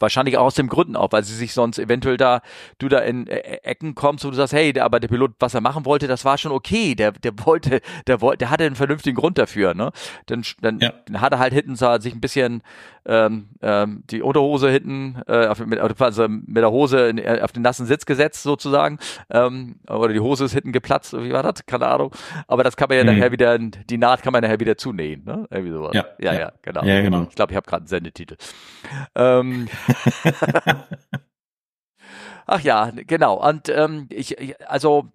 Wahrscheinlich auch aus dem Gründen auch, weil sie sich sonst eventuell da, du da in äh, Ecken kommst, wo du sagst, hey, aber der Pilot, was er machen wollte, das war schon okay. Der, der wollte, der wollte, der hatte einen vernünftigen Grund dafür, ne? Dann, dann, ja. dann hat er halt hinten so, sich ein bisschen ähm, ähm, die Unterhose hinten, äh, auf, mit, also mit der Hose in, äh, auf den nassen Sitz gesetzt sozusagen. Ähm, oder die Hose ist hinten geplatzt, wie war das? Keine Ahnung. Aber das kann man ja mhm. nachher wieder, die Naht kann man nachher wieder zunähen, ne? Irgendwie sowas. Ja, ja, ja, ja genau. Ja, genau. Ich glaube, ich habe gerade einen Sendetitel. Ähm, [LAUGHS] [LAUGHS] Ach ja, genau. Und ähm, ich, ich, also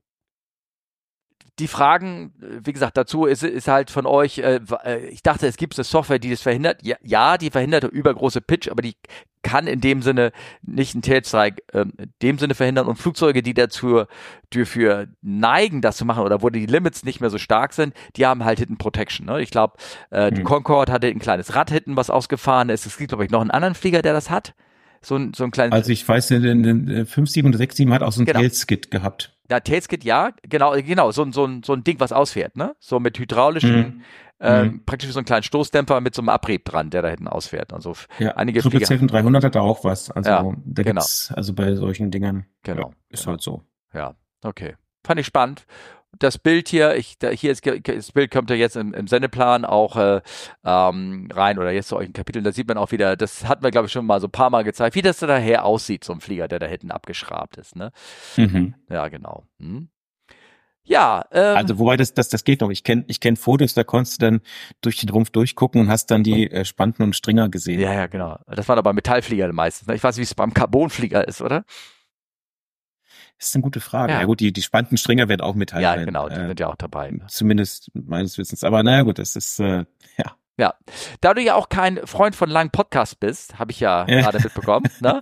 die Fragen, wie gesagt, dazu ist, ist halt von euch, äh, äh ich dachte, es gibt eine Software, die das verhindert. Ja, ja, die verhindert übergroße Pitch, aber die kann in dem Sinne nicht einen Tailstrike äh, in dem Sinne verhindern und Flugzeuge, die dazu dafür neigen, das zu machen oder wo die Limits nicht mehr so stark sind, die haben halt Hidden Protection. Ne? Ich glaube, äh, mhm. die Concorde hatte ein kleines Rad hinten, was ausgefahren ist. Es gibt, glaube ich, noch einen anderen Flieger, der das hat. So ein, so ein kleines. Also ich weiß, den, den 5.7 oder 6.7 hat auch so ein genau. Tailskit gehabt. Ja, Tailskit, ja, genau, genau, so, so, so ein Ding, was ausfährt, ne? So mit hydraulischen, mhm. Ähm, mhm. praktisch so einen kleinen Stoßdämpfer mit so einem Abrieb dran, der da hinten ausfährt. Also ja, einige Flieger. 300 hat da auch was. Also ja, da genau. gibt's, also bei solchen Dingern. Genau. Ja, ist genau. halt so. Ja, okay. Fand ich spannend das Bild hier, ich, da, hier ist das Bild kommt ja jetzt im, im Sendeplan auch äh, ähm, rein oder jetzt zu euch ein Kapitel, da sieht man auch wieder, das hatten wir glaube ich schon mal so ein paar Mal gezeigt, wie das da daher aussieht, so ein Flieger, der da hinten abgeschrabt ist, ne? Mhm. Ja, genau. Hm. Ja, ähm, also wobei das das das geht noch. Ich kenne ich kenn Fotos, da konntest du dann durch den Rumpf durchgucken und hast dann die äh, Spanten und Stringer gesehen. Ja, ja, genau. Das waren aber Metallflieger meistens. Ne? Ich weiß, wie es beim Carbonflieger ist, oder? Das ist eine gute Frage. Ja, ja gut, die, die spannenden Stringer werden auch Metall Ja, genau, die äh, sind ja auch dabei. Ne? Zumindest meines Wissens. Aber naja, gut, das ist, äh, ja. Ja, da du ja auch kein Freund von langen Podcasts bist, habe ich ja, [LAUGHS] ja. gerade mitbekommen, ne?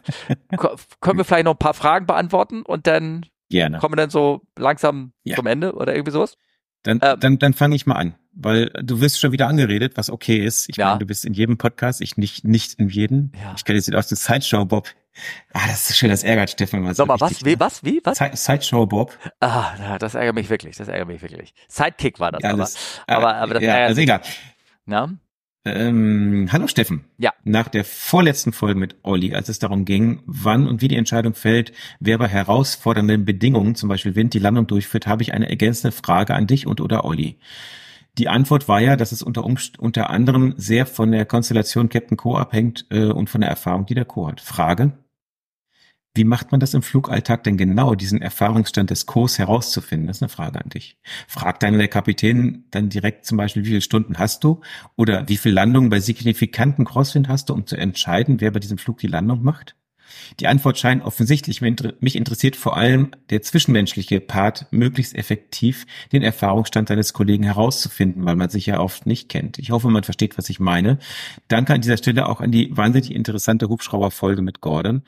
können wir vielleicht noch ein paar Fragen beantworten und dann Gerne. kommen wir dann so langsam ja. zum Ende oder irgendwie sowas? Dann, ähm, dann, dann fange ich mal an, weil du wirst schon wieder angeredet, was okay ist. Ich ja. meine, du bist in jedem Podcast, ich nicht, nicht in jedem. Ja. Ich kenne jetzt aus dem Sideshow Bob. Ah, das ist schön, das ärgert Steffen mal. Sag mal, was, wie, was, wie, was? Sideshow Bob. Ah, das ärgert mich wirklich, das ärgert mich wirklich. Sidekick war das, ja, aber, aber, aber das ja, ärgert also egal. Na? Ähm, hallo Steffen. Ja. Nach der vorletzten Folge mit Olli, als es darum ging, wann und wie die Entscheidung fällt, wer bei herausfordernden Bedingungen, zum Beispiel Wind, die Landung durchführt, habe ich eine ergänzende Frage an dich und oder Olli. Die Antwort war ja, dass es unter, Umst unter anderem sehr von der Konstellation Captain Co abhängt äh, und von der Erfahrung, die der Co hat. Frage, wie macht man das im Flugalltag denn genau, diesen Erfahrungsstand des Kurs herauszufinden? Das ist eine Frage an dich. Fragt dann der Kapitän dann direkt zum Beispiel, wie viele Stunden hast du? Oder wie viele Landungen bei signifikanten Crosswind hast du, um zu entscheiden, wer bei diesem Flug die Landung macht? Die Antwort scheint offensichtlich. Mich interessiert vor allem der zwischenmenschliche Part, möglichst effektiv den Erfahrungsstand seines Kollegen herauszufinden, weil man sich ja oft nicht kennt. Ich hoffe, man versteht, was ich meine. Danke an dieser Stelle auch an die wahnsinnig interessante Hubschrauberfolge mit Gordon.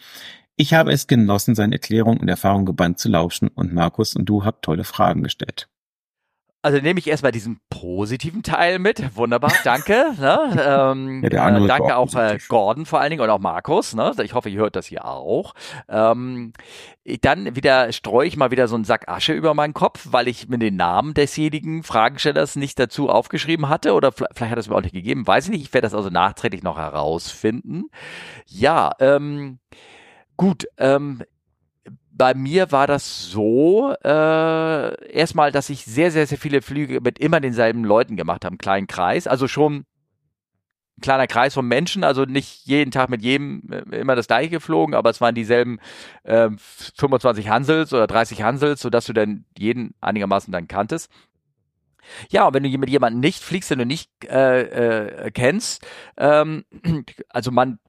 Ich habe es genossen, seine Erklärung und Erfahrung gebannt zu lauschen und Markus und du habt tolle Fragen gestellt. Also nehme ich erstmal diesen positiven Teil mit. Wunderbar, danke. [LAUGHS] ne? ähm, ja, äh, danke auch äh, Gordon vor allen Dingen und auch Markus. Ne? Ich hoffe, ihr hört das hier auch. Ähm, dann wieder streue ich mal wieder so einen Sack Asche über meinen Kopf, weil ich mir den Namen desjenigen Fragestellers nicht dazu aufgeschrieben hatte oder vielleicht hat es mir auch nicht gegeben, weiß ich nicht. Ich werde das also nachträglich noch herausfinden. Ja, ähm, Gut, ähm, bei mir war das so, äh, erstmal, dass ich sehr, sehr, sehr viele Flüge mit immer denselben Leuten gemacht habe, einen kleinen Kreis, also schon ein kleiner Kreis von Menschen, also nicht jeden Tag mit jedem äh, immer das gleiche geflogen, aber es waren dieselben äh, 25 Hansels oder 30 Hansels, sodass du dann jeden einigermaßen dann kanntest. Ja, und wenn du mit jemandem nicht fliegst, den du nicht äh, äh, kennst, ähm, [CLEARS THROAT] also man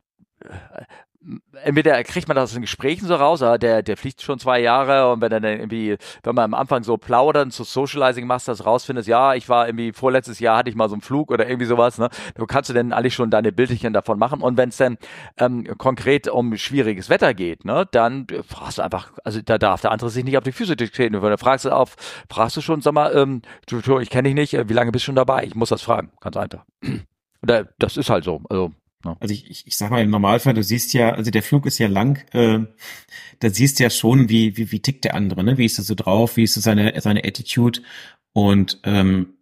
entweder kriegt man das in Gesprächen so raus, der, der fliegt schon zwei Jahre und wenn dann irgendwie, wenn man am Anfang so plaudern, so Socializing machst, das rausfindest, ja, ich war irgendwie vorletztes Jahr hatte ich mal so einen Flug oder irgendwie sowas, ne, du kannst du denn eigentlich schon deine Bildchen davon machen und wenn es dann ähm, konkret um schwieriges Wetter geht, ne, dann fragst du einfach, also da darf der andere sich nicht auf die Füße treten, wenn du fragst du auf, fragst du schon, sag mal, ähm, ich kenne dich nicht, äh, wie lange bist du schon dabei? Ich muss das fragen, ganz einfach. das ist halt so, also Ne? Also ich, ich, ich sag mal im Normalfall, du siehst ja, also der Flug ist ja lang, äh, da siehst du ja schon, wie, wie, wie tickt der andere, ne? Wie ist er so drauf, wie ist so seine, seine Attitude und ähm,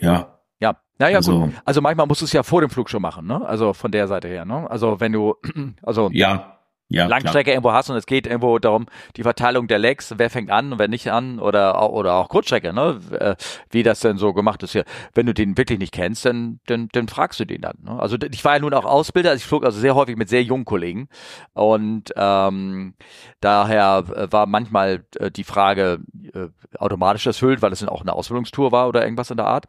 ja, Ja, naja, also, gut. Also manchmal musst du es ja vor dem Flug schon machen, ne? Also von der Seite her, ne? Also wenn du, [CLEARS THROAT] also ja, ja, Langstrecke klar. irgendwo hast und es geht irgendwo darum, die Verteilung der Legs, wer fängt an und wer nicht an oder oder auch Kurzstrecke, ne? Äh, wie das denn so gemacht ist hier. Wenn du den wirklich nicht kennst, dann, dann, dann fragst du den dann. Ne? Also ich war ja nun auch Ausbilder, also ich flog also sehr häufig mit sehr jungen Kollegen und ähm, daher äh, war manchmal äh, die Frage äh, automatisch erfüllt, weil es dann auch eine Ausbildungstour war oder irgendwas in der Art.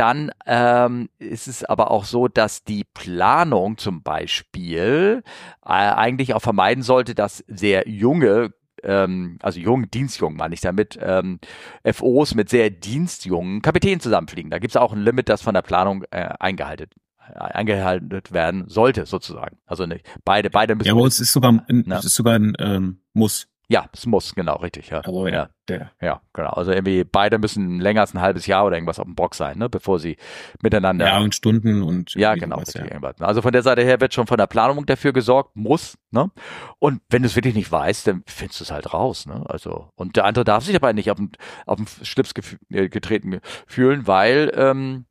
Dann ähm, ist es aber auch so, dass die Planung zum Beispiel äh, eigentlich auch vermeiden sollte, dass sehr junge ähm, also jung, dienstjung meine ich damit, ähm, FOs mit sehr dienstjungen Kapitänen zusammenfliegen. Da gibt es auch ein Limit, das von der Planung äh, eingehalten äh, eingehalten werden sollte, sozusagen. Also nicht beide, beide müssen. Ja, aber es ist sogar ein, ja. ist sogar ein ähm, Muss. Ja, es muss, genau, richtig, ja. Also, ja, der. ja, genau. Also irgendwie beide müssen länger als ein halbes Jahr oder irgendwas auf dem Bock sein, ne, bevor sie miteinander. Ja, und Stunden und. Ja, genau, richtig, ja. irgendwas. Also von der Seite her wird schon von der Planung dafür gesorgt, muss, ne? Und wenn du es wirklich nicht weißt, dann findest du es halt raus, ne? Also, und der andere darf sich dabei nicht auf den, auf den Schlips äh, getreten fühlen, weil, ähm,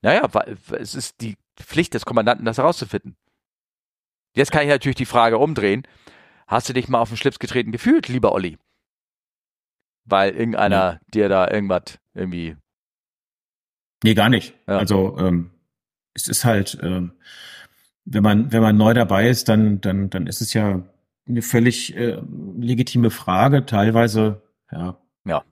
naja, weil es ist die Pflicht des Kommandanten, das herauszufinden. Jetzt kann ich natürlich die Frage umdrehen Hast du dich mal auf den Schlips getreten gefühlt, lieber Olli? Weil irgendeiner nee. dir da irgendwas irgendwie. Nee, gar nicht. Ja. Also ähm, es ist halt, ähm, wenn man, wenn man neu dabei ist, dann, dann, dann ist es ja eine völlig äh, legitime Frage. Teilweise, ja. Ja.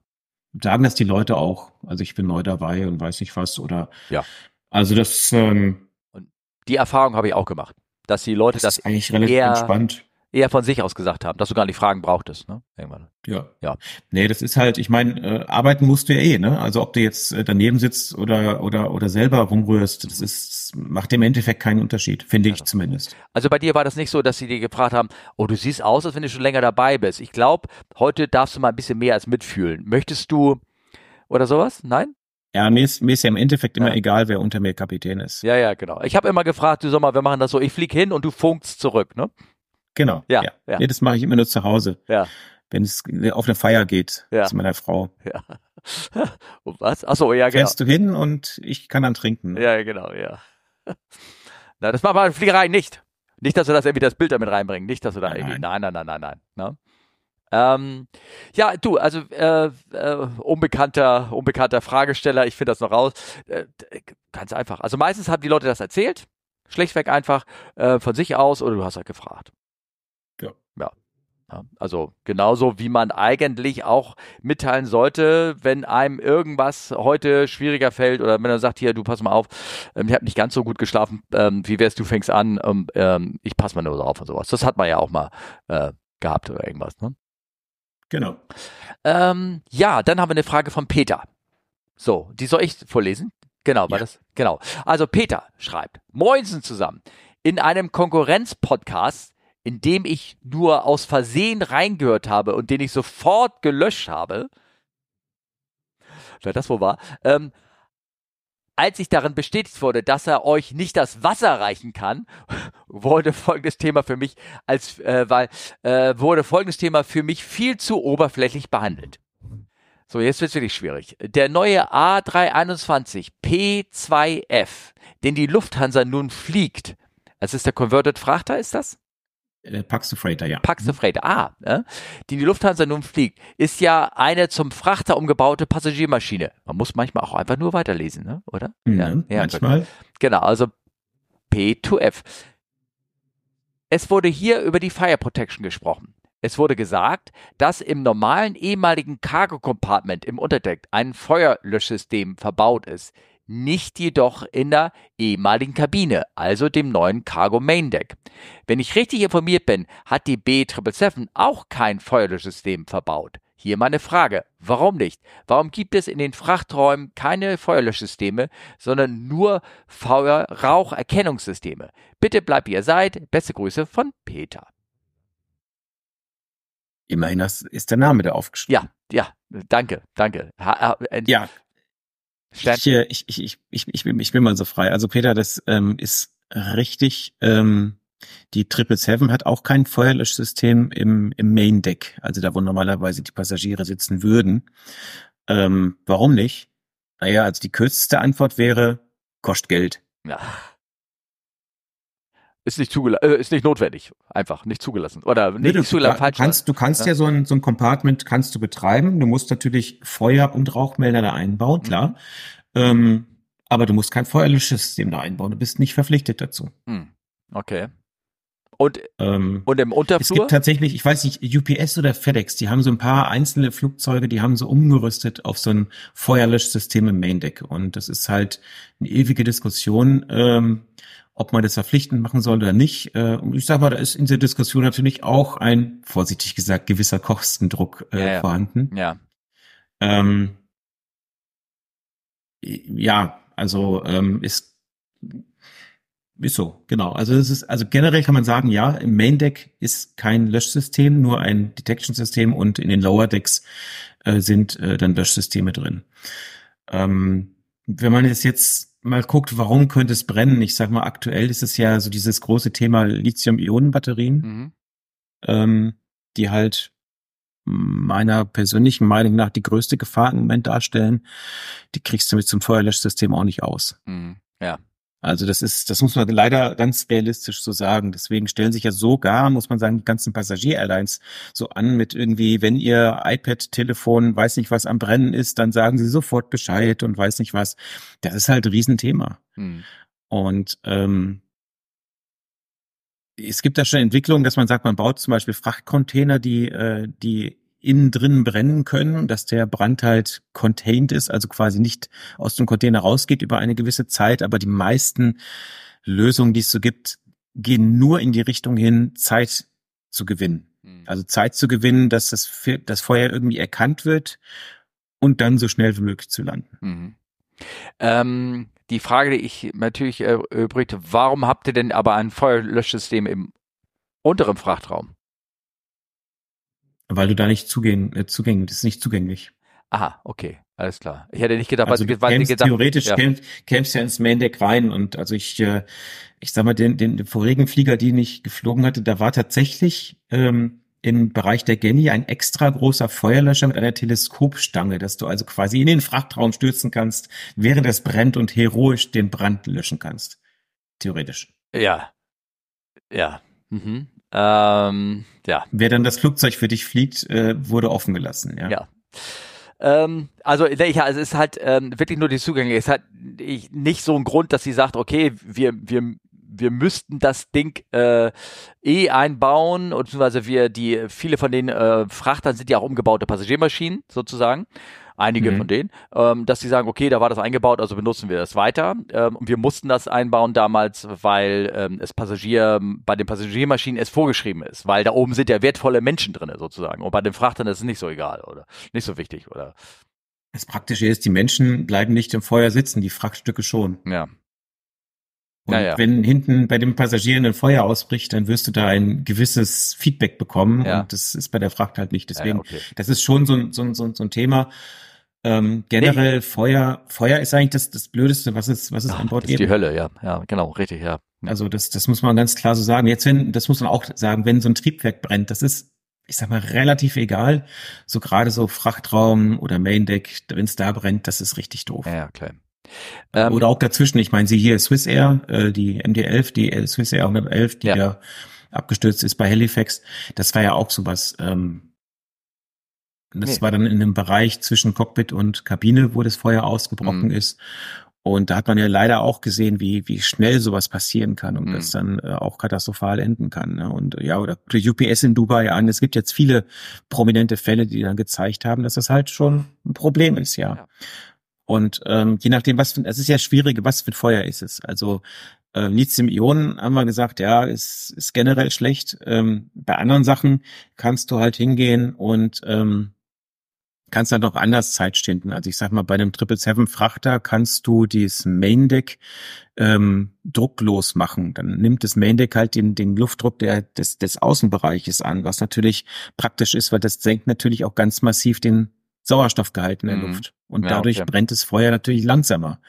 Sagen das die Leute auch. Also ich bin neu dabei und weiß nicht was oder. Ja. Also das. Ähm, und die Erfahrung habe ich auch gemacht, dass die Leute das, das ist eigentlich relativ eher, entspannt eher von sich aus gesagt haben, dass du gar nicht Fragen brauchtest, ne? Irgendwann. Ja. Ja. Nee, das ist halt, ich meine, äh, arbeiten musst du ja eh, ne? Also ob du jetzt äh, daneben sitzt oder oder oder selber rumrührst, das ist macht im Endeffekt keinen Unterschied, finde ich zumindest. Also bei dir war das nicht so, dass sie dir gefragt haben, oh, du siehst aus, als wenn du schon länger dabei bist. Ich glaube, heute darfst du mal ein bisschen mehr als mitfühlen. Möchtest du oder sowas? Nein? Ja, mir ist, mir ist ja im Endeffekt immer ja. egal, wer unter mir Kapitän ist. Ja, ja, genau. Ich habe immer gefragt, du sag mal, wir machen das so, ich flieg hin und du funkst zurück, ne? Genau. Ja. ja. ja. Nee, das mache ich immer nur zu Hause. Ja. Wenn es auf eine Feier geht ja. zu meiner Frau. Ja. [LAUGHS] und was? Achso, ja, genau. Fährst du hin und ich kann dann trinken. Ja, genau, ja. [LAUGHS] Na, das machen wir in Fliegerei nicht. Nicht, dass wir das irgendwie das Bild damit reinbringen. Nicht, dass du da nein, irgendwie. Nein, nein, nein, nein, nein. nein. Ne? Ähm, ja, du, also äh, äh, unbekannter, unbekannter Fragesteller, ich finde das noch raus. Äh, ganz einfach. Also meistens haben die Leute das erzählt, schlechtweg einfach äh, von sich aus, oder du hast halt gefragt. Also genauso wie man eigentlich auch mitteilen sollte, wenn einem irgendwas heute schwieriger fällt oder wenn er sagt, hier, du pass mal auf, ähm, ich habe nicht ganz so gut geschlafen, ähm, wie wär's, du fängst an, ähm, ich pass mal nur drauf und sowas. Das hat man ja auch mal äh, gehabt oder irgendwas. Ne? Genau. Ähm, ja, dann haben wir eine Frage von Peter. So, die soll ich vorlesen? Genau, war ja. das? Genau. Also Peter schreibt, Moinsen zusammen. In einem Konkurrenz-Podcast in dem ich nur aus Versehen reingehört habe und den ich sofort gelöscht habe, wer das wohl war, ähm, als ich darin bestätigt wurde, dass er euch nicht das Wasser reichen kann, [LAUGHS] wurde folgendes Thema für mich als äh, weil äh, wurde folgendes Thema für mich viel zu oberflächlich behandelt. So, jetzt wird's wirklich schwierig. Der neue A321 P2F, den die Lufthansa nun fliegt, es ist der Converted Frachter, ist das? Äh, Paxo Freighter, ja. Paxo Freighter, ah, ne? die die Lufthansa nun fliegt, ist ja eine zum Frachter umgebaute Passagiermaschine. Man muss manchmal auch einfach nur weiterlesen, ne? oder? Mhm, ja, ja, manchmal. Genau, also P2F. Es wurde hier über die Fire Protection gesprochen. Es wurde gesagt, dass im normalen ehemaligen Cargo Compartment im Unterdeck ein Feuerlöschsystem verbaut ist nicht jedoch in der ehemaligen Kabine, also dem neuen Cargo Main Deck. Wenn ich richtig informiert bin, hat die B777 auch kein Feuerlöschsystem verbaut. Hier meine Frage, warum nicht? Warum gibt es in den Frachträumen keine Feuerlöschsysteme, sondern nur Feuer-Raucherkennungssysteme? Bitte bleibt wie ihr seid. Beste Grüße von Peter. Immerhin ist der Name da aufgeschrieben. Ja, ja, danke, danke. Ha, äh, ja, ich, ich, ich, ich, ich, bin, ich bin mal so frei. Also Peter, das ähm, ist richtig. Ähm, die Triple Seven hat auch kein Feuerlöschsystem im, im Main Deck, also da, wo normalerweise die Passagiere sitzen würden. Ähm, warum nicht? Naja, also die kürzeste Antwort wäre, kostet Geld. Ja. Ist nicht zugelassen, äh, ist nicht notwendig. Einfach nicht zugelassen. Oder nicht, Nee, du, nicht zugelassen, du falsch. kannst, du kannst ja, Ja. so ein, so ein Compartment kannst du betreiben. Du musst natürlich Feuer- und Rauchmelder da einbauen, Mhm. klar. Ähm, aber du musst kein Feuerlöschsystem da einbauen. Du bist nicht verpflichtet dazu. Hm. Okay. Und, Ähm, und im es Unterflur? gibt tatsächlich, ich weiß nicht, UPS oder FedEx, die haben so ein paar einzelne Flugzeuge, die haben so umgerüstet auf so ein Feuerlöschsystem im Main Deck. Und das ist halt eine ewige Diskussion, ähm, ob man das verpflichtend machen soll oder nicht. Äh, und ich sag mal, da ist in der Diskussion natürlich auch ein, vorsichtig gesagt, gewisser Kostendruck äh, Ja, ja. vorhanden. ja. Ähm, ja, also ähm, ist ist so, genau. Also es ist, also generell kann man sagen, ja, im Main Deck ist kein Löschsystem, nur ein Detection-System und in den Lower Decks äh, sind äh, dann Löschsysteme drin. Ähm, wenn man jetzt jetzt mal guckt, warum könnte es brennen? Ich sag mal, aktuell ist es ja so dieses große Thema Lithium-Ionen-Batterien, Mhm. ähm, die halt meiner persönlichen Meinung nach die größte Gefahr im Moment darstellen. Die kriegst du mit zum Feuerlöschsystem auch nicht aus. Mhm. Ja. Also das ist, das muss man leider ganz realistisch so sagen. Deswegen stellen sich ja sogar, muss man sagen, die ganzen Passagier-Airlines so an mit irgendwie, wenn ihr iPad, Telefon, weiß nicht was am Brennen ist, dann sagen sie sofort Bescheid und weiß nicht was. Das ist halt ein Riesenthema. Mhm. Und ähm, es gibt da schon Entwicklungen, dass man sagt, man baut zum Beispiel Frachtcontainer, die, äh, die innen drin brennen können, dass der Brand halt contained ist, also quasi nicht aus dem Container rausgeht über eine gewisse Zeit, aber die meisten Lösungen, die es so gibt, gehen nur in die Richtung hin, Zeit zu gewinnen. Mhm. Also Zeit zu gewinnen, dass das, das Feuer irgendwie erkannt wird und dann so schnell wie möglich zu landen. Mhm. Ähm, die Frage, die ich natürlich äh, übrigte, warum habt ihr denn aber ein Feuerlöschsystem im unteren Frachtraum? Weil du da nicht zugänglich, äh, zugänglich, das ist nicht zugänglich. Aha, okay, alles klar. Ich hätte nicht gedacht, Also du kämst gedacht, theoretisch ja. kämst, kämst ja ins Main Deck rein und also ich, äh, ich sag mal, den, den, den vorigen Flieger, den ich geflogen hatte, da war tatsächlich ähm, im Bereich der Genie ein extra großer Feuerlöscher mit einer Teleskopstange, dass du also quasi in den Frachtraum stürzen kannst, während es brennt und heroisch den Brand löschen kannst. Theoretisch. Ja. Ja. Mhm. Ähm, ja. Wer dann das Flugzeug für dich fliegt, äh, wurde offen gelassen. Ja. Ja. Ähm, also, ja, also es ist halt ähm, wirklich nur die Zugänge. Es hat ich, nicht so ein Grund, dass sie sagt, okay, wir, wir, wir müssten das Ding äh, eh einbauen, und beziehungsweise wir, die, viele von den äh, Frachtern sind ja auch umgebaute Passagiermaschinen, sozusagen. Einige Mhm. von denen, ähm, dass sie sagen, okay, da war das eingebaut, also benutzen wir das weiter. Ähm, und wir mussten das einbauen damals, weil ähm, es Passagier, bei den Passagiermaschinen es vorgeschrieben ist, weil da oben sind ja wertvolle Menschen drin, sozusagen. Und bei den Frachtern ist es nicht so egal, oder? Nicht so wichtig, oder? Das Praktische ist, die Menschen bleiben nicht im Feuer sitzen, die Frachtstücke schon. Ja. Und Naja. wenn hinten bei dem Passagier ein Feuer ausbricht, dann wirst du da ein gewisses Feedback bekommen. Ja. Und das ist bei der Fracht halt nicht. Deswegen, ja, okay. das ist schon so ein, so ein, so ein, so ein Thema. Ähm, generell Feuer, Feuer ist eigentlich das, das Blödeste, was es, was es Ja, an Bord das ist die gibt. Hölle, ja. Ja, genau, richtig, ja. Also das, das muss man ganz klar so sagen. Jetzt, wenn, das muss man auch sagen, wenn so ein Triebwerk brennt, das ist, ich sag mal, relativ egal. So gerade so Frachtraum oder Maindeck, wenn es da brennt, das ist richtig doof. Ja, ja, klar. Ähm, Oder auch dazwischen. Ich meine, sie hier Swiss Air, äh, die MD-11, die äh, Swiss Air 111, die Ja. ja abgestürzt ist bei Halifax. Das war ja auch sowas. Ähm, das Nee. war dann in einem Bereich zwischen Cockpit und Kabine, wo das Feuer ausgebrochen Mhm. ist. Und da hat man ja leider auch gesehen, wie, wie schnell sowas passieren kann und Mhm. das dann äh, auch katastrophal enden kann. Ne? Und ja, oder die UPS in Dubai an. Es gibt jetzt viele prominente Fälle, die dann gezeigt haben, dass das halt schon ein Problem ist, ja. Ja. Und ähm, je nachdem, was für, es ist ja schwierig, was für ein Feuer ist es. Also äh, Lithium-Ionen haben wir gesagt, ja, ist, ist generell schlecht. Ähm, bei anderen Sachen kannst du halt hingehen und ähm, kannst dann noch anders Zeit schinden. Also ich sag mal, bei einem 777 Frachter kannst du dieses Main Deck ähm, drucklos machen. Dann nimmt das Main Deck halt den, den Luftdruck der, des, des Außenbereiches an, was natürlich praktisch ist, weil das senkt natürlich auch ganz massiv den Sauerstoffgehalt in der Mhm. Luft. Und Ja, dadurch okay. brennt das Feuer natürlich langsamer.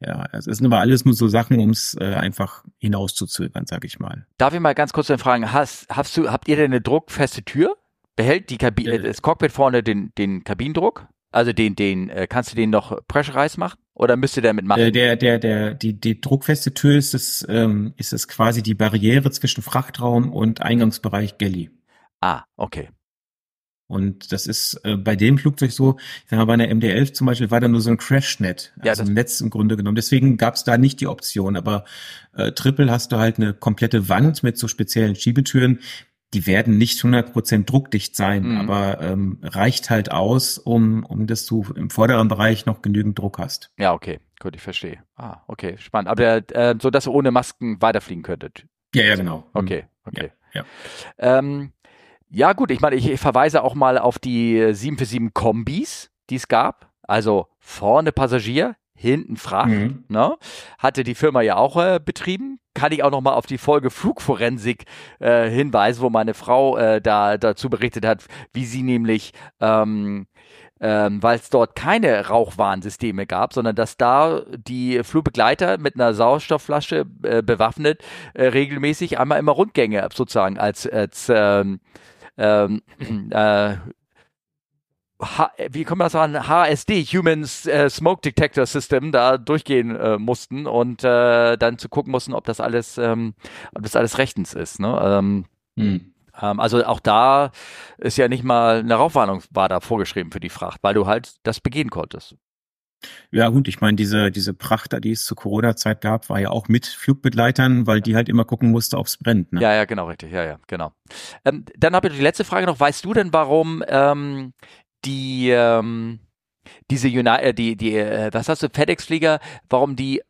Ja, es sind aber alles nur so Sachen, um es äh, einfach hinauszuzögern, sag ich mal. Darf ich mal ganz kurz fragen, hast, hast du, habt ihr denn eine druckfeste Tür? behält die Kabi Äh. das Cockpit vorne den, den Kabinendruck? Also den, den, äh, kannst du den noch pressurized machen? Oder müsste der mitmachen? Äh, der, der, der, die, die druckfeste Tür ist es, ähm, ist es quasi die Barriere zwischen Frachtraum und Eingangsbereich Galley. ah, okay. Und das ist äh, bei dem Flugzeug so, ich sag mal, bei einer MD-11 zum Beispiel war da nur so ein Crashnet, Ja, also das- ein Netz im Grunde genommen. Deswegen gab es da nicht die Option. Aber äh, Triple hast du halt eine komplette Wand mit so speziellen Schiebetüren. Die werden nicht 100% druckdicht sein, Mhm. aber ähm, reicht halt aus, um, um dass du im vorderen Bereich noch genügend Druck hast. Ja, okay. Gut, ich verstehe. Ah, okay, spannend. Aber äh, so, dass ihr ohne Masken weiterfliegen könntet. Ja, ja, genau. Okay, okay. Ja, Ähm, ja, gut, ich meine, ich, ich verweise auch mal auf die 747 Kombis, die es gab. Also vorne Passagier, hinten Fracht. Mhm. Ne? Hatte die Firma ja auch äh, betrieben. Kann ich auch noch mal auf die Folge Flugforensik äh, hinweisen, wo meine Frau äh, da dazu berichtet hat, wie sie nämlich ähm, ähm, weil es dort keine Rauchwarnsysteme gab, sondern dass da die Flugbegleiter mit einer Sauerstoffflasche äh, bewaffnet äh, regelmäßig einmal immer Rundgänge sozusagen als, als ähm, ähm, [CLEARS THROAT] äh, H wie man das sagen, HSD, Human äh, Smoke Detector System, da durchgehen äh, mussten und äh, dann zu gucken mussten, ob das alles, ähm, ob das alles rechtens ist. Ne? Ähm, Mhm. ähm, also auch da ist ja nicht mal eine Rauchwarnung war da vorgeschrieben für die Fracht, weil du halt das begehen konntest. Ja gut, ich meine, diese, diese Prachter, die es zur Corona-Zeit gab, war ja auch mit Flugbegleitern, weil die halt immer gucken musste, ob's brennt. Ne? Ja, ja, genau, richtig. Ja, ja, genau. Ähm, dann habe ich die letzte Frage noch. Weißt du denn, warum ähm, die ähm, diese Uni äh, die die äh, was hast du FedEx-Flieger, warum die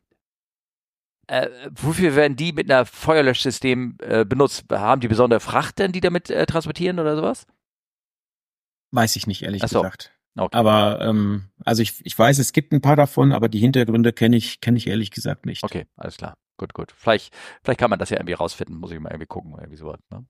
äh, wofür werden die mit einer Feuerlöschsystem äh, benutzt? Haben die besondere Fracht denn, die damit äh, transportieren oder sowas? Weiß ich nicht, ehrlich so. gesagt. Okay. Aber ähm, also ich, ich weiß, es gibt ein paar davon, aber die Hintergründe kenne ich, kenne ich ehrlich gesagt nicht. Okay, alles klar. Gut, gut. Vielleicht, vielleicht kann man das ja irgendwie rausfinden. Muss ich mal irgendwie gucken, irgendwie sowas. Ne?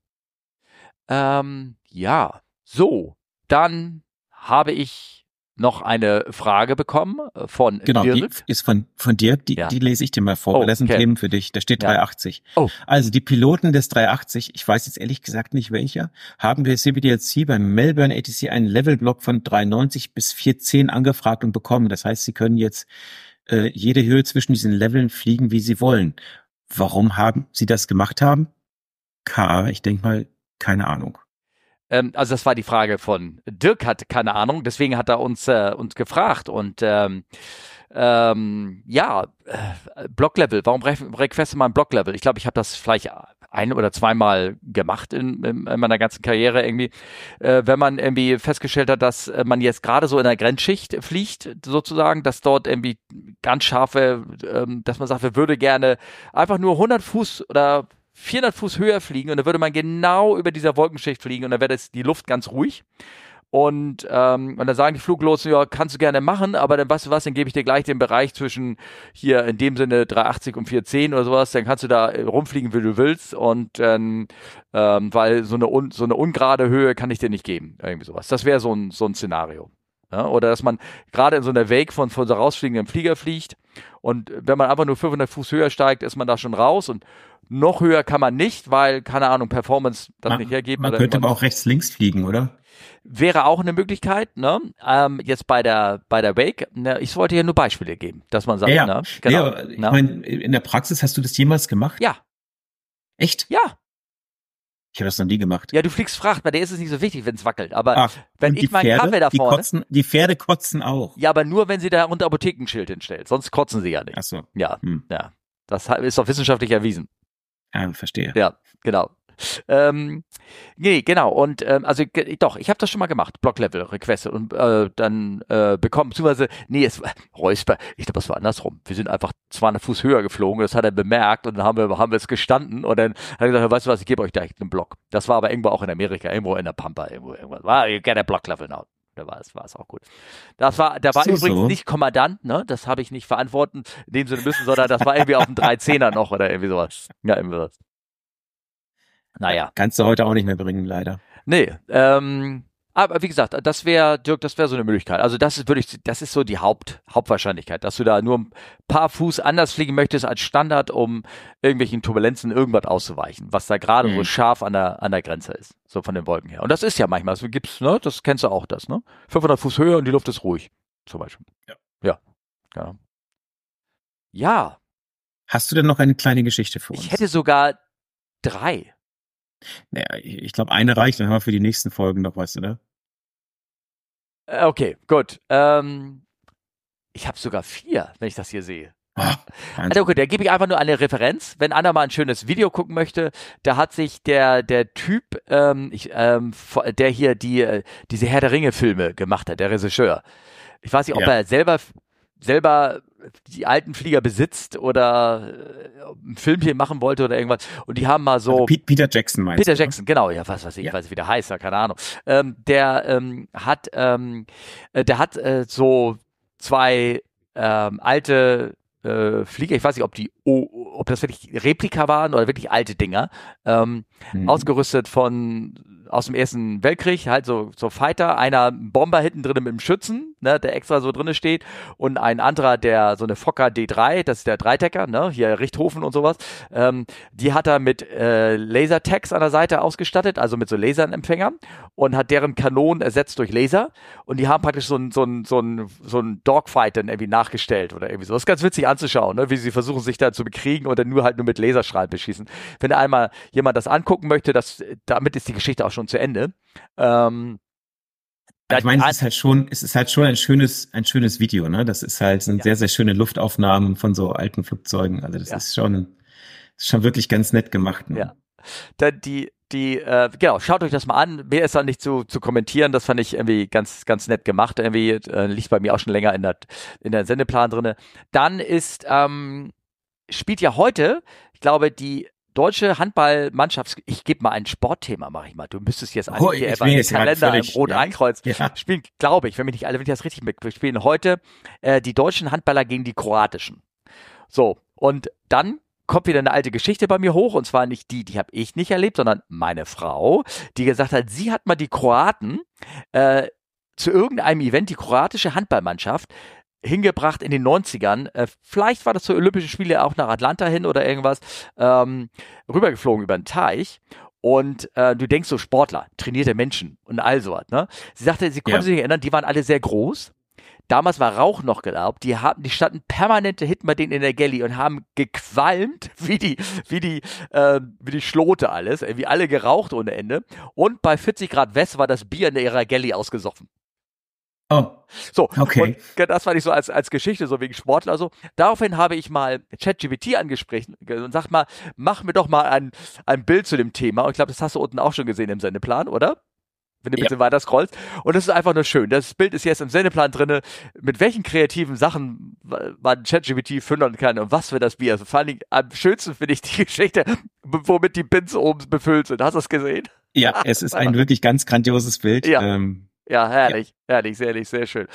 Ähm, ja, so. Dann habe ich noch eine Frage bekommen äh, von Genau, die Dirk. ist von, von dir, die, Ja. die lese ich dir mal vor, Oh, das sind okay. Themen für dich. Da steht Ja. 380. Oh. Also die Piloten des 380, ich weiß jetzt ehrlich gesagt nicht welcher, haben wir CBDLC beim Melbourne ATC einen Levelblock von 390 bis 410 angefragt und bekommen. Das heißt, sie können jetzt äh, jede Höhe zwischen diesen Leveln fliegen, wie sie wollen. Warum haben sie das gemacht haben? K, ich denke mal, keine Ahnung. Ähm, also das war die Frage von Dirk hat keine Ahnung, deswegen hat er uns äh, uns gefragt und ähm, ähm, ja äh, Blocklevel. Warum re- requestet man Blocklevel? Ich glaube, ich habe das vielleicht ein oder zweimal gemacht in, in, in meiner ganzen Karriere irgendwie, äh, wenn man irgendwie festgestellt hat, dass äh, man jetzt gerade so in der Grenzschicht fliegt, sozusagen, dass dort irgendwie ganz scharfe, ähm, dass man sagt, wir würde gerne einfach nur 100 Fuß oder 400 Fuß höher fliegen und dann würde man genau über dieser Wolkenschicht fliegen und dann wäre das die Luft ganz ruhig. Und, ähm, und dann sagen die Fluglotsen, ja, kannst du gerne machen, aber dann weißt du was, dann gebe ich dir gleich den Bereich zwischen hier in dem Sinne 380 und 410 oder sowas, dann kannst du da äh, rumfliegen, wie du willst und ähm, ähm, weil so eine, un, so eine ungerade Höhe kann ich dir nicht geben, irgendwie sowas. Das wäre so ein, so ein Szenario. Ja, oder dass man gerade in so einer Wake von, von so rausfliegenden Flieger fliegt und wenn man einfach nur 500 Fuß höher steigt, ist man da schon raus und noch höher kann man nicht, weil, keine Ahnung, Performance das Man, nicht hergibt. man könnte aber auch rechts-links fliegen, oder? Wäre auch eine Möglichkeit, ne? Ähm, jetzt bei der, bei der Wake, ne? ich wollte hier nur Beispiele geben, dass man sagt, Ja, ja. ne? Genau. aber ich ne? meine, in der Praxis hast du das jemals gemacht? Ja. Echt? ja, Ich habe das noch nie gemacht. ja, du fliegst Fracht, bei der ist es nicht so wichtig, wenn es wackelt. Aber Ach, wenn ich die meinen Pferde, Kaffee da die vorne, kotzen, die Pferde kotzen auch. ja, aber nur wenn sie da unter Apothekenschild hinstellt, sonst kotzen sie ja nicht. Ach so, Ja, hm. ja. Das ist doch wissenschaftlich erwiesen. ja, verstehe. Ja, genau. [LAUGHS] Ähm, nee, genau. Und ähm, also doch, ich habe das schon mal gemacht, Block-Level-Requeste und äh, dann äh, bekommen, beziehungsweise, nee, es war Räusper, ich glaube, es war andersrum. Wir sind einfach 200 Fuß höher geflogen, das hat er bemerkt und dann haben wir, haben wir es gestanden und dann hat er gesagt, weißt du was, ich gebe euch direkt einen Block. Das war aber irgendwo auch in Amerika, irgendwo in der Pampa, irgendwo, irgendwas. War, you get a Block-Level now. Da war es, war es auch gut. Das war, da war So, übrigens so. nicht Kommandant, ne? Das habe ich nicht verantworten, in dem Sinne müssen, sondern das war irgendwie auf dem [LAUGHS] 13er noch oder irgendwie sowas. Ja, irgendwie sowas. Naja. Kannst du heute auch nicht mehr bringen, leider. Nee, ähm, Aber wie gesagt, das wäre, Dirk, das wäre so eine Möglichkeit. Also das ist wirklich, das ist so die Haupt, Hauptwahrscheinlichkeit, dass du da nur ein paar Fuß anders fliegen möchtest als Standard, um irgendwelchen Turbulenzen irgendwas auszuweichen, was da gerade mhm. so scharf an der, an der Grenze ist, so von den Wolken her. Und das ist ja manchmal, so gibt's, ne, das kennst du auch, das, ne? 500 Fuß Höhe und die Luft ist ruhig, zum Beispiel. Ja. Ja. Ja. ja. Hast du denn noch eine kleine Geschichte für uns? Ich hätte sogar drei. Naja, ich glaube, eine reicht, dann haben wir für die nächsten Folgen noch was, oder? Äh, okay, gut. Ähm, ich habe sogar vier, wenn ich das hier sehe. Ah, also okay, da gebe ich einfach nur eine Referenz. Wenn einer mal ein schönes Video gucken möchte, da hat sich der der Typ, ähm, ich, ähm, der hier die äh, diese Herr der Ringe Filme gemacht hat, der Regisseur. Ich weiß nicht, ob ja. er selber selber die alten Flieger besitzt oder äh, ein Filmchen machen wollte oder irgendwas. Und die haben mal so. Also Peter Jackson meinst Peter du, Jackson, genau, ja, was weiß ich, ja. weiß ich, wie der heißt, ja, keine Ahnung. Ähm, der ähm, hat, ähm, äh, der hat äh, so zwei ähm, alte äh, Flieger, ich weiß nicht, ob die, ob das wirklich Replika waren oder wirklich alte Dinger, ähm, mhm. ausgerüstet von aus dem Ersten Weltkrieg, halt so, so Fighter, einer Bomber hinten drin mit dem Schützen, ne, der extra so drinne steht und ein anderer, der so eine Fokker D3, das ist der Dreitecker, ne, hier Richthofen und sowas, ähm, die hat er mit äh, Lasertags an der Seite ausgestattet, also mit so Laserempfängern und hat deren Kanonen ersetzt durch Laser und die haben praktisch so ein, so ein, so ein, so ein Dogfight dann irgendwie nachgestellt oder irgendwie so. Das ist ganz witzig anzuschauen, ne, wie sie versuchen sich da zu bekriegen und dann nur halt nur mit Laserstrahlen beschießen. Wenn einmal jemand das angucken möchte, das, damit ist die Geschichte auch schon zu Ende. Ähm, ich meine, es ist halt schon, es ist halt schon ein schönes, ein schönes Video, ne? Das ist halt, sind ja. sehr, sehr schöne Luftaufnahmen von so alten Flugzeugen. Also das ja. ist schon, ist schon wirklich ganz nett gemacht. Ne? Ja. Dann die, die, äh, genau, schaut euch das mal an. Mehr ist da nicht zu, zu kommentieren. Das fand ich irgendwie ganz, ganz nett gemacht. Irgendwie äh, liegt bei mir auch schon länger in der, in der Sendeplan drinne. Dann ist, ähm, spielt ja heute, ich glaube, die deutsche Handballmannschaft, ich gebe mal ein Sportthema, mache ich mal. Du müsstest jetzt oh, hier einfach den Kalender völlig, im Rot ja. einkreuzen. Ja. Spielen, glaube ich, wenn mich nicht alle, wenn ich das richtig mit, spielen heute äh, die deutschen Handballer gegen die kroatischen. So, und dann kommt wieder eine alte Geschichte bei mir hoch und zwar nicht die, die habe ich nicht erlebt, sondern meine Frau, die gesagt hat, sie hat mal die Kroaten äh, zu irgendeinem Event, die kroatische Handballmannschaft, hingebracht in den 90ern. Äh, vielleicht war das zu Olympischen Spiele auch nach Atlanta hin oder irgendwas, ähm, rübergeflogen über den Teich. Und äh, du denkst so, Sportler, trainierte Menschen und all sowas. Ne? Sie sagte, sie konnte ja. sich nicht erinnern, die waren alle sehr groß. Damals war Rauch noch erlaubt. Die haben, die standen permanente Hit bei denen in der Galley und haben gequalmt [LAUGHS] wie die, wie die, äh, wie die Schlote alles, wie alle geraucht ohne Ende. Und bei 40 Grad West war das Bier in ihrer Galley ausgesoffen. Oh. So, okay. Und das fand ich so als, als Geschichte, so wegen Sportler so. Daraufhin habe ich mal ChatGPT angesprochen und sag mal, mach mir doch mal ein, ein Bild zu dem Thema. Und ich glaube, das hast du unten auch schon gesehen im Sendeplan, oder? Wenn du bitte ja. weiter scrollst. Und das ist einfach nur schön. Das Bild ist jetzt im Sendeplan drinne. Mit welchen kreativen Sachen man ChatGPT füttern kann und was für das Bier. Also vor allen Dingen am schönsten finde ich die Geschichte, womit die Pins oben befüllt sind. Hast du das gesehen? Ja, es ist ein [LAUGHS] wirklich ganz grandioses Bild. Ja. Ähm, ja, herrlich, ja. herrlich, sehr, herrlich, sehr schön.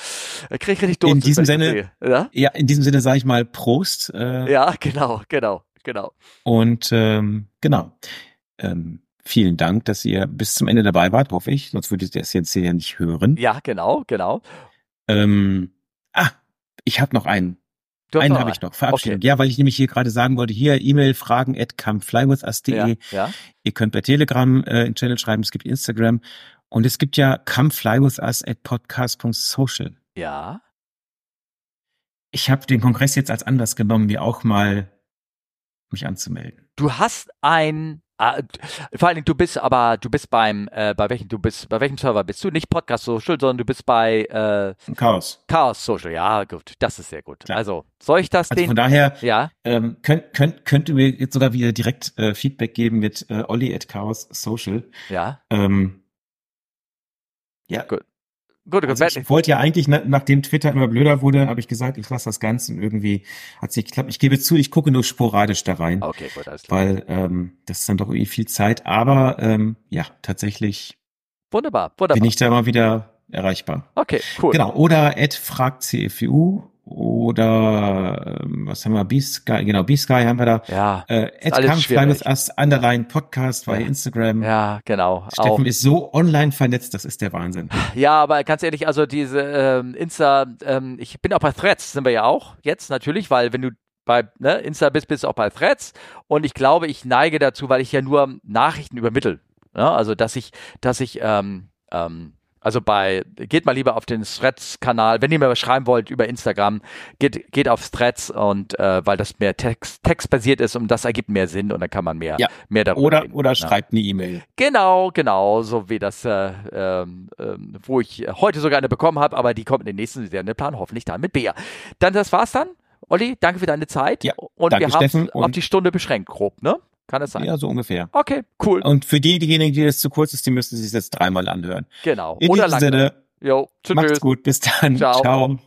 Krieg ich richtig Durst, In diesem Sinne, ja? ja, in diesem Sinne sage ich mal Prost. Äh, ja, genau, genau, genau. Und ähm, genau. Ähm, vielen Dank, dass ihr bis zum Ende dabei wart, hoffe ich. Sonst würdet ihr das jetzt hier nicht hören. Ja, genau, genau. Ähm, ah, ich habe noch einen. einen habe ich noch, verabschiedet. Okay. Ja, weil ich nämlich hier gerade sagen wollte, hier E-Mail fragen at comeflywithus.de. Ja, ja. Ihr könnt bei Telegram äh, in Channel schreiben, es gibt Instagram und es gibt ja Come Fly With Us at podcast.social. Ja. Ich habe den Kongress jetzt als Anlass genommen, mir auch mal mich anzumelden. Du hast ein Ah, vor allen Dingen, du bist aber, du bist beim, äh, bei welchem, du bist, bei welchem Server bist du? Nicht Podcast Social, sondern du bist bei äh, Chaos. Chaos Social, ja, gut, das ist sehr gut. Klar. Also, soll ich das also den? Von daher, ja, ähm, könnt, könnt, könnt ihr mir jetzt sogar wieder direkt äh, Feedback geben mit äh, Olli at Chaos Social. Ja. Ähm, ja. Gut. Gut, also ich wollte ja eigentlich, nachdem Twitter immer blöder wurde, habe ich gesagt, ich lasse das Ganze und irgendwie hat es nicht geklappt. Ich gebe zu, ich gucke nur sporadisch da rein. Okay, gut, alles klar. Weil ähm, das ist dann doch irgendwie viel Zeit. Aber ähm, ja, tatsächlich wunderbar, wunderbar. bin ich da mal wieder erreichbar. Okay, cool. Genau, oder Ed fragt CFU oder ähm, was haben wir, B-Sky, genau, B-Sky haben wir da. Ja, Äh, ist at alles Kampf, schwierig. kleines Ass, Underline Podcast bei Ja. Instagram. ja, genau. Steffen Auch. ist so online vernetzt, das ist der Wahnsinn. Ja, aber ganz ehrlich, also diese ähm, Insta, ähm, ich bin auch bei Threads, sind wir ja auch jetzt natürlich, weil wenn du bei ne, Insta bist, bist du auch bei Threads und ich glaube, ich neige dazu, weil ich ja nur Nachrichten übermittel. Ne? Also dass ich, dass ich ähm, ähm, also bei, geht mal lieber auf den Threads-Kanal, wenn ihr mir was schreiben wollt über Instagram, geht, geht auf Threads und äh, weil das mehr Text, textbasiert ist und das ergibt mehr Sinn und dann kann man mehr, Ja. mehr darüber Oder, reden. oder Ja. schreibt eine E-Mail. Genau, genau, so wie das, äh, ähm, wo ich heute sogar eine bekommen habe, aber die kommt in den nächsten Serienplan, hoffentlich dann mit Bea. Dann, das war's dann. Olli, danke für deine Zeit. Ja, und danke, wir haben auf die Stunde beschränkt, grob, ne? Kann es sein? Ja, so ungefähr. Okay, cool. Und für die, diejenigen, die das zu kurz ist, die müssen sich jetzt dreimal anhören. genau. In Oder diesem lang. Sinne, Jo, tschüss. macht's gut, bis dann. Ciao. Ciao.